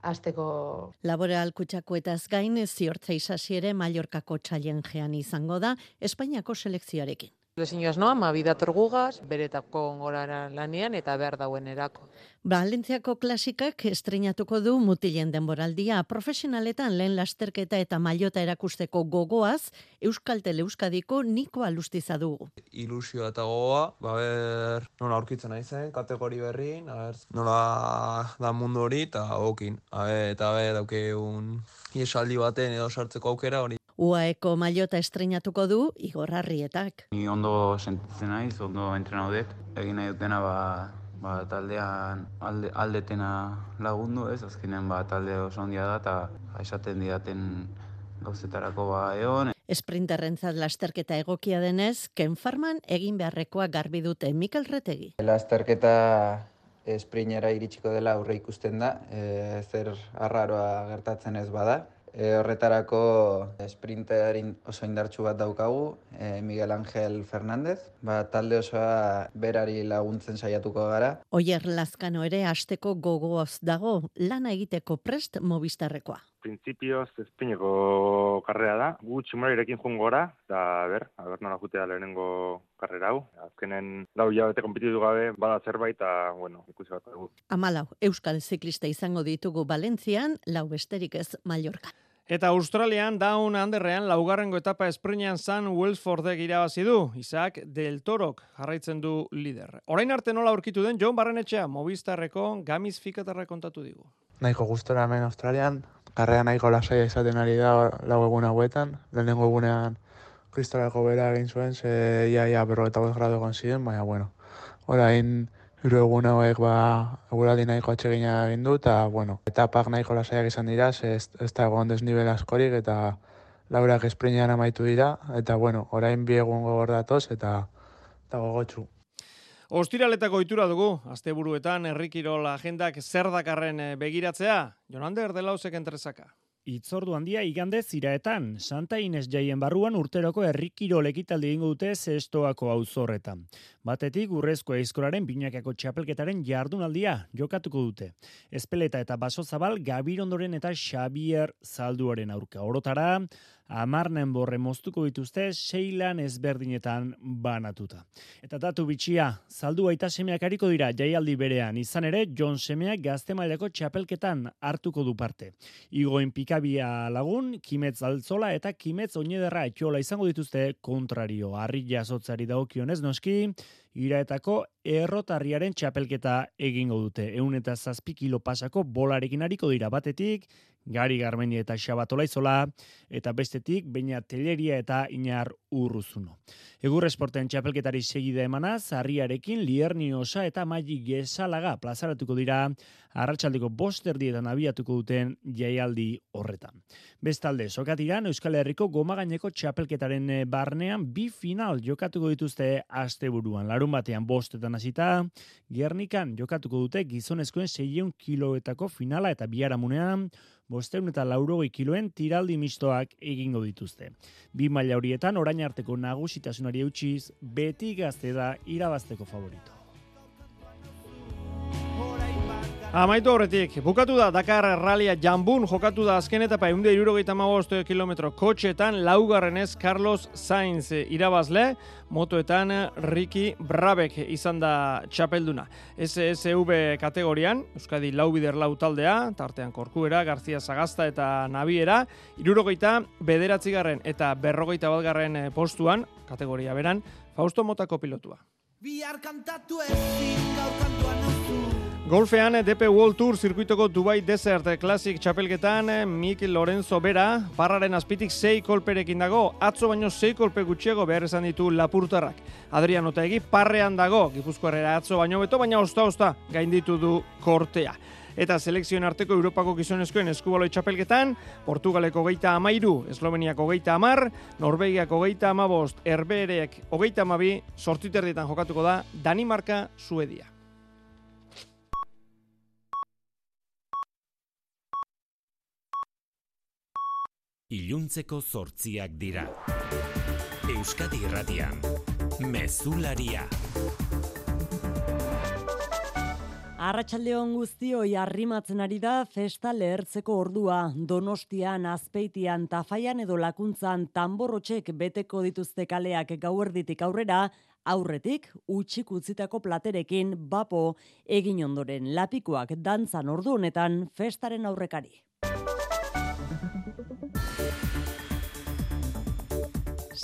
azteko. Laboral kutsakoetaz gain, ziortza izasi ere Mallorkako txailen izango da, Espainiako selekzioarekin. Lesiñoz noa, ma bidator gugaz, beretako ongorara lanian eta behar dauen erako. Balentziako klasikak estrenatuko du mutilen denboraldia profesionaletan lehen lasterketa eta mailota erakusteko gogoaz, Euskaltel Euskadiko niko alustiza dugu. Ilusioa eta gogoa, ba ber, nola aurkitzen nahi zen, kategori berrin, ber, nola da mundu hori eta okin. eta ber, dauke un iesaldi baten edo sartzeko aukera hori UAEko mailota estrenatuko du Igor Arrietak. Ni ondo sentitzen naiz, ondo entrenaudet. Egin nahi dutena ba, ba taldean alde, aldetena lagundu, ez? Azkenean ba talde oso ondia da eta esaten didaten gauzetarako ba egon. Esprinterrentzat lasterketa egokia denez, Ken Farman egin beharrekoa garbi dute Mikel Retegi. Lasterketa esprinera iritsiko dela aurre ikusten da, e, zer arraroa gertatzen ez bada, E, horretarako sprinterin oso indartsu bat daukagu, e, Miguel Ángel Fernández, ba, talde osoa berari laguntzen saiatuko gara. Oier Lazkano ere asteko gogoaz dago, lana egiteko prest mobistarrekoa. Principioz espineko karrera da, gu txumarirekin joan gora, eta ber, aber nola jutea lehenengo karrera hau. Azkenen lau jabete kompetitu gabe, bada zerbait, eta, bueno, ikusi bat dugu. Amalau, Euskal Ziklista izango ditugu Valentzian, lau besterik ez Mallorca. Eta Australian Down Underrean laugarrengo etapa esprinean zan Wellfordek irabazi du. Isaac Del Torok jarraitzen du lider. Orain arte nola aurkitu den John Barrenetxea Movistarreko gamiz fikatarra kontatu digu. Nahiko gustora hemen Australian, karrea nahiko lasaia izaten ari da lau egun hauetan. Lehenengo egunean kristaleko bera egin zuen, ze ia ia berro eta grado egon ziren, baina bueno. Orain hiru egun hauek ba eguraldi nahiko atsegina egin du eta bueno, etapak nahiko lasaiak izan dira, ez, ez da egon desnibel askorik eta laurak esprinean amaitu dira eta bueno, orain bi egun gogor datoz eta eta gogotsu. Ostiraletako ohitura dugu, asteburuetan herrikirol agendak zer dakarren eh, begiratzea, Jonander Delausek entresaka. Itzordu handia igande ziraetan, Santa Ines jaien barruan urteroko herrikiro lekitaldi egingo dute zestoako auzorretan. Batetik urrezko eizkoraren binakako txapelketaren jardunaldia jokatuko dute. Espeleta eta baso zabal Gabirondoren eta Xavier Zalduaren aurka. Orotara, amarnen borre moztuko dituzte seilan ezberdinetan banatuta. Eta datu bitxia, zaldu aita semeak hariko dira jaialdi berean, izan ere John Semeak gazte mailako txapelketan hartuko du parte. Igoen pikabia lagun, kimetz altzola eta kimetz oinederra etxola izango dituzte kontrario. Arri jasotzari daukionez noski, iraetako errotarriaren txapelketa egingo dute. Eun eta zazpi kilo pasako bolarekin hariko dira batetik, Gari Garmendi eta Xabatola Izola, eta bestetik, baina teleria eta inar urruzuno. Egur esporten txapelketari segide emanaz, harriarekin lierni osa eta maili gesalaga plazaratuko dira arratsaldeko bosterdietan abiatuko duten jaialdi horretan. Bestalde, sokatiran Euskal Herriko gomagaineko txapelketaren eh, barnean bi final jokatuko dituzte asteburuan. Larun batean bostetan hasita, Gernikan jokatuko dute gizonezkoen 600 kiloetako finala eta biharamunean, bosteun eta laurogei kiloen tiraldi mistoak egingo dituzte. Bi maila horietan orain arteko nagusitasunari eutxiz, beti gazte da irabazteko favorito. Amaitu horretik, bukatu da Dakar Rallia Jambun, jokatu da azken etapa eunde irurogeita magosto kilometro kotxetan, laugarrenez Carlos Sainz irabazle, motoetan Ricky Brabek izan da txapelduna. SSV kategorian, Euskadi laubider lau taldea, tartean Korkuera, Garzia Sagasta eta Naviera, irurogeita bederatzigarren eta berrogeita balgarren postuan, kategoria beran, Fausto Motako pilotua. Bihar kantatu ezin gaur kantuan Golfean DP World Tour zirkuitoko Dubai Desert Classic txapelketan Mik Lorenzo Bera parraren azpitik sei kolperekin dago, atzo baino sei kolpe gutxiego behar esan ditu lapurtarrak. Adrian Otaegi parrean dago, Gipuzkoarrera atzo baino beto, baina osta-osta gainditu du kortea. Eta selekzioen arteko Europako gizonezkoen eskubaloi txapelketan, Portugaleko geita amairu, Esloveniako geita amar, Norvegiako geita amabost, Herbereek ogeita amabi, sortiterdietan jokatuko da Danimarka, Suedia. Iluntzeko zortziak dira. Euskadi Irratian, Mezularia. Arratxaldeon guztioi arrimatzen ari da festa lehertzeko ordua. Donostian, azpeitian, tafaian edo lakuntzan tamborrotxek beteko dituzte kaleak gauerditik aurrera, aurretik utxik utzitako platerekin bapo egin ondoren lapikoak dantzan ordu honetan festaren aurrekari.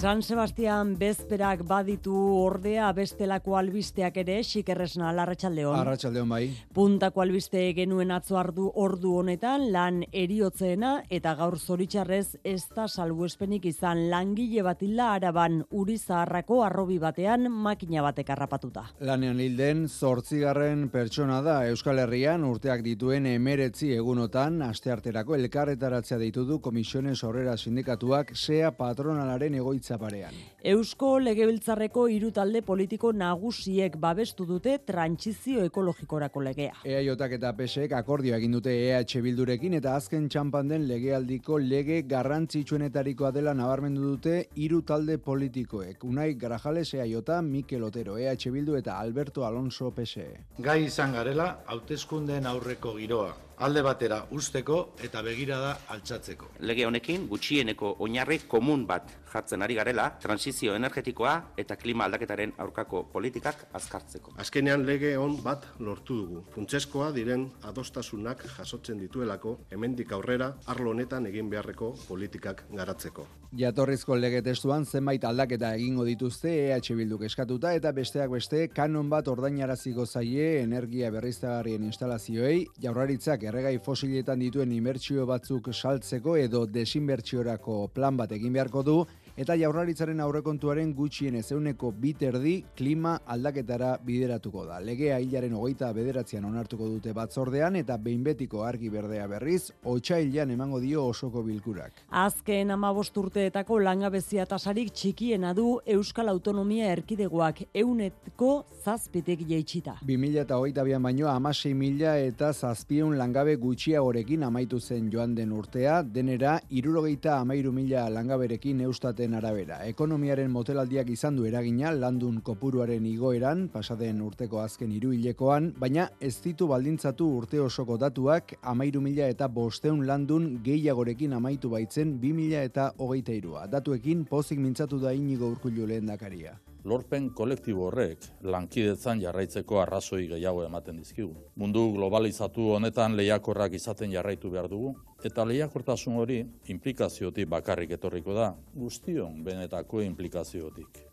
San Sebastian bezperak baditu ordea bestelako albisteak ere xikerresna larratxaldeon. Arratxaldeon bai. Puntako albiste genuen atzo ardu ordu honetan lan eriotzeena eta gaur zoritxarrez ez da salbuespenik izan langile bat illa araban uri zaharrako arrobi batean makina batek harrapatuta. Lanean hilden zortzigarren pertsona da Euskal Herrian urteak dituen emeretzi egunotan astearterako elkarretaratzea ditu du komisiones horrera sindikatuak sea patronalaren egoitza parean. Eusko Legebiltzarreko hiru talde politiko nagusiek babestu dute trantsizio ekologikorako legea. EAJak eta PSek akordio egin dute EH Bildurekin eta azken txampan den legealdiko lege garrantzitsuenetarikoa dela nabarmendu dute hiru talde politikoek. Unai Grajales EAJ, Mikel Otero EH Bildu eta Alberto Alonso PSE. Gai izan garela hauteskundeen aurreko giroa alde batera usteko eta begirada altzatzeko. Lege honekin gutxieneko oinarri komun bat jartzen ari garela, transizio energetikoa eta klima aldaketaren aurkako politikak azkartzeko. Azkenean lege hon bat lortu dugu. Funtzeskoa diren adostasunak jasotzen dituelako hemendik aurrera arlo honetan egin beharreko politikak garatzeko. Jatorrizko lege testuan zenbait aldaketa egingo dituzte EH Bilduk eskatuta eta besteak beste kanon bat ordainaraziko zaie energia berriztagarrien instalazioei jaurlaritzak erregai fosiletan dituen inbertsio batzuk saltzeko edo desinbertsiorako plan bat egin beharko du eta jaurlaritzaren aurrekontuaren gutxien ezeuneko biterdi klima aldaketara bideratuko da. Legea hilaren hogeita bederatzean onartuko dute batzordean eta behin betiko argi berdea berriz, otxailan emango dio osoko bilkurak. Azken amabost urteetako langabezia tasarik txikiena du Euskal Autonomia Erkidegoak eunetko zazpitek jeitxita. 2000 eta hogeita bian baino amasei mila eta zazpion langabe gutxiagorekin amaitu zen joan den urtea, denera irurogeita amairu mila langaberekin eustaten arabera. Ekonomiaren motelaldiak izan du eragina landun kopuruaren igoeran, pasaden urteko azken hilekoan, baina ez ditu baldintzatu urte osoko datuak amairu mila eta bosteun landun gehiagorekin amaitu baitzen 2000 eta hogeita irua. Datuekin pozik mintzatu da inigo urkullu lehen dakaria lorpen kolektibo horrek lankidetzan jarraitzeko arrazoi gehiago ematen dizkigu. Mundu globalizatu honetan lehiakorrak izaten jarraitu behar dugu, eta lehiakortasun hori implikaziotik bakarrik etorriko da, guztion benetako implikaziotik.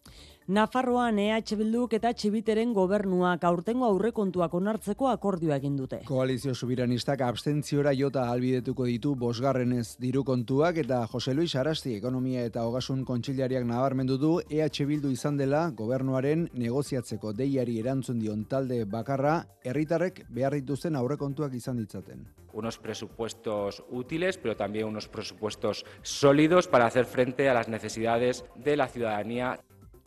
Nafarroan EH Bilduk eta Txibiteren gobernuak aurtengo aurrekontuak onartzeko akordioa egin dute. Koalizio Subiranistak abstentziora jota albidetuko ditu bosgarrenez diru kontuak eta Jose Luis Arasti ekonomia eta hogasun kontxilariak nabarmendu du EH Bildu izan dela gobernuaren negoziatzeko deiari erantzun dion talde bakarra herritarrek behar dituzten aurrekontuak izan ditzaten unos presupuestos útiles, pero también unos presupuestos sólidos para hacer frente a las necesidades de la ciudadanía.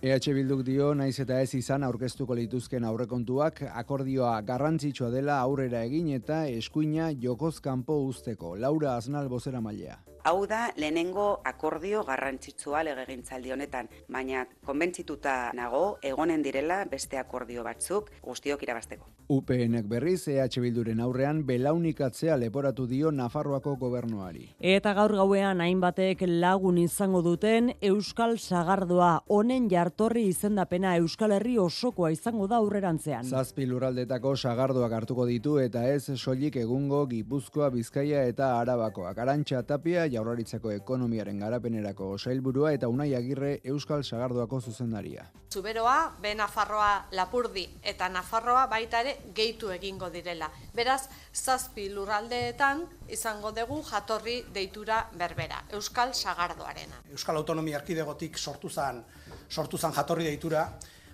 EH Bilduk dio naiz eta ez izan aurkeztuko lituzken aurrekontuak akordioa garrantzitsua dela aurrera egin eta eskuina jokoz kanpo usteko. Laura Aznal bozera mailea. Hau da, lehenengo akordio garrantzitsua legegintzaldi honetan, baina konbentzituta nago, egonen direla beste akordio batzuk guztiok irabasteko. UPNek berriz EH Bilduren aurrean belaunikatzea leporatu dio Nafarroako gobernuari. Eta gaur gauean hainbatek lagun izango duten Euskal Sagardoa honen jartorri izendapena Euskal Herri osokoa izango da aurrerantzean. Zazpi lurraldetako sagardoak hartuko ditu eta ez soilik egungo Gipuzkoa, Bizkaia eta Arabakoak. Arantxa Tapia jaurlaritzako ekonomiaren garapenerako sailburua eta Unai Agirre Euskal Sagardoako zuzendaria. Zuberoa, be Nafarroa Lapurdi eta Nafarroa baita ere gehitu egingo direla. Beraz, zazpi lurraldeetan izango dugu jatorri deitura berbera, Euskal Sagardoarena. Euskal Autonomia Arkidegotik sortu zan, sortu zan jatorri deitura,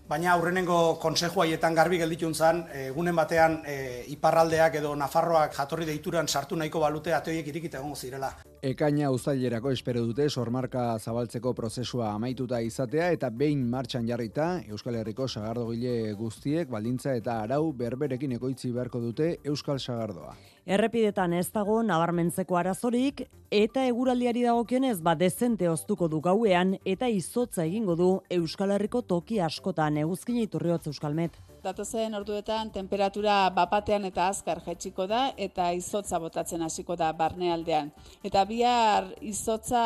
baina aurrenengo konseju haietan garbi gelditun zan, egunen batean e, iparraldeak edo Nafarroak jatorri deituran sartu nahiko balute ateoiek irikita egongo zirela. Ekaina uztailerako espero dute sormarka zabaltzeko prozesua amaituta izatea eta behin martxan jarrita Euskal Herriko sagardogile guztiek baldintza eta arau berberekin ekoitzi beharko dute Euskal Sagardoa. Errepidetan ez dago nabarmentzeko arazorik eta eguraldiari dagokionez ba dezente oztuko du gauean eta izotza egingo du Euskal Herriko toki askotan. Eguzkin iturriotz Euskalmet datozen orduetan temperatura bapatean eta azkar jaitsiko da eta izotza botatzen hasiko da barnealdean. Eta bihar izotza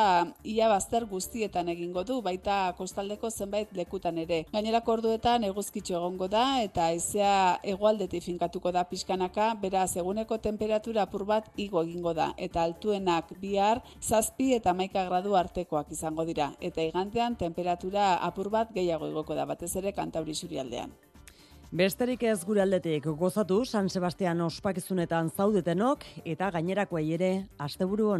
ia bazter guztietan egingo du, baita kostaldeko zenbait lekutan ere. Gainerako orduetan eguzkitxo egongo da eta izea egualdetik finkatuko da pixkanaka, beraz eguneko temperatura apur bat igo egingo da. Eta altuenak bihar zazpi eta maika gradu artekoak izango dira. Eta igantean temperatura apur bat gehiago igoko da, batez ere kantauri aldean. Besterik ez gure aldetik gozatu San Sebastian ospakizunetan zaudetenok eta gainerakoei ere asteburu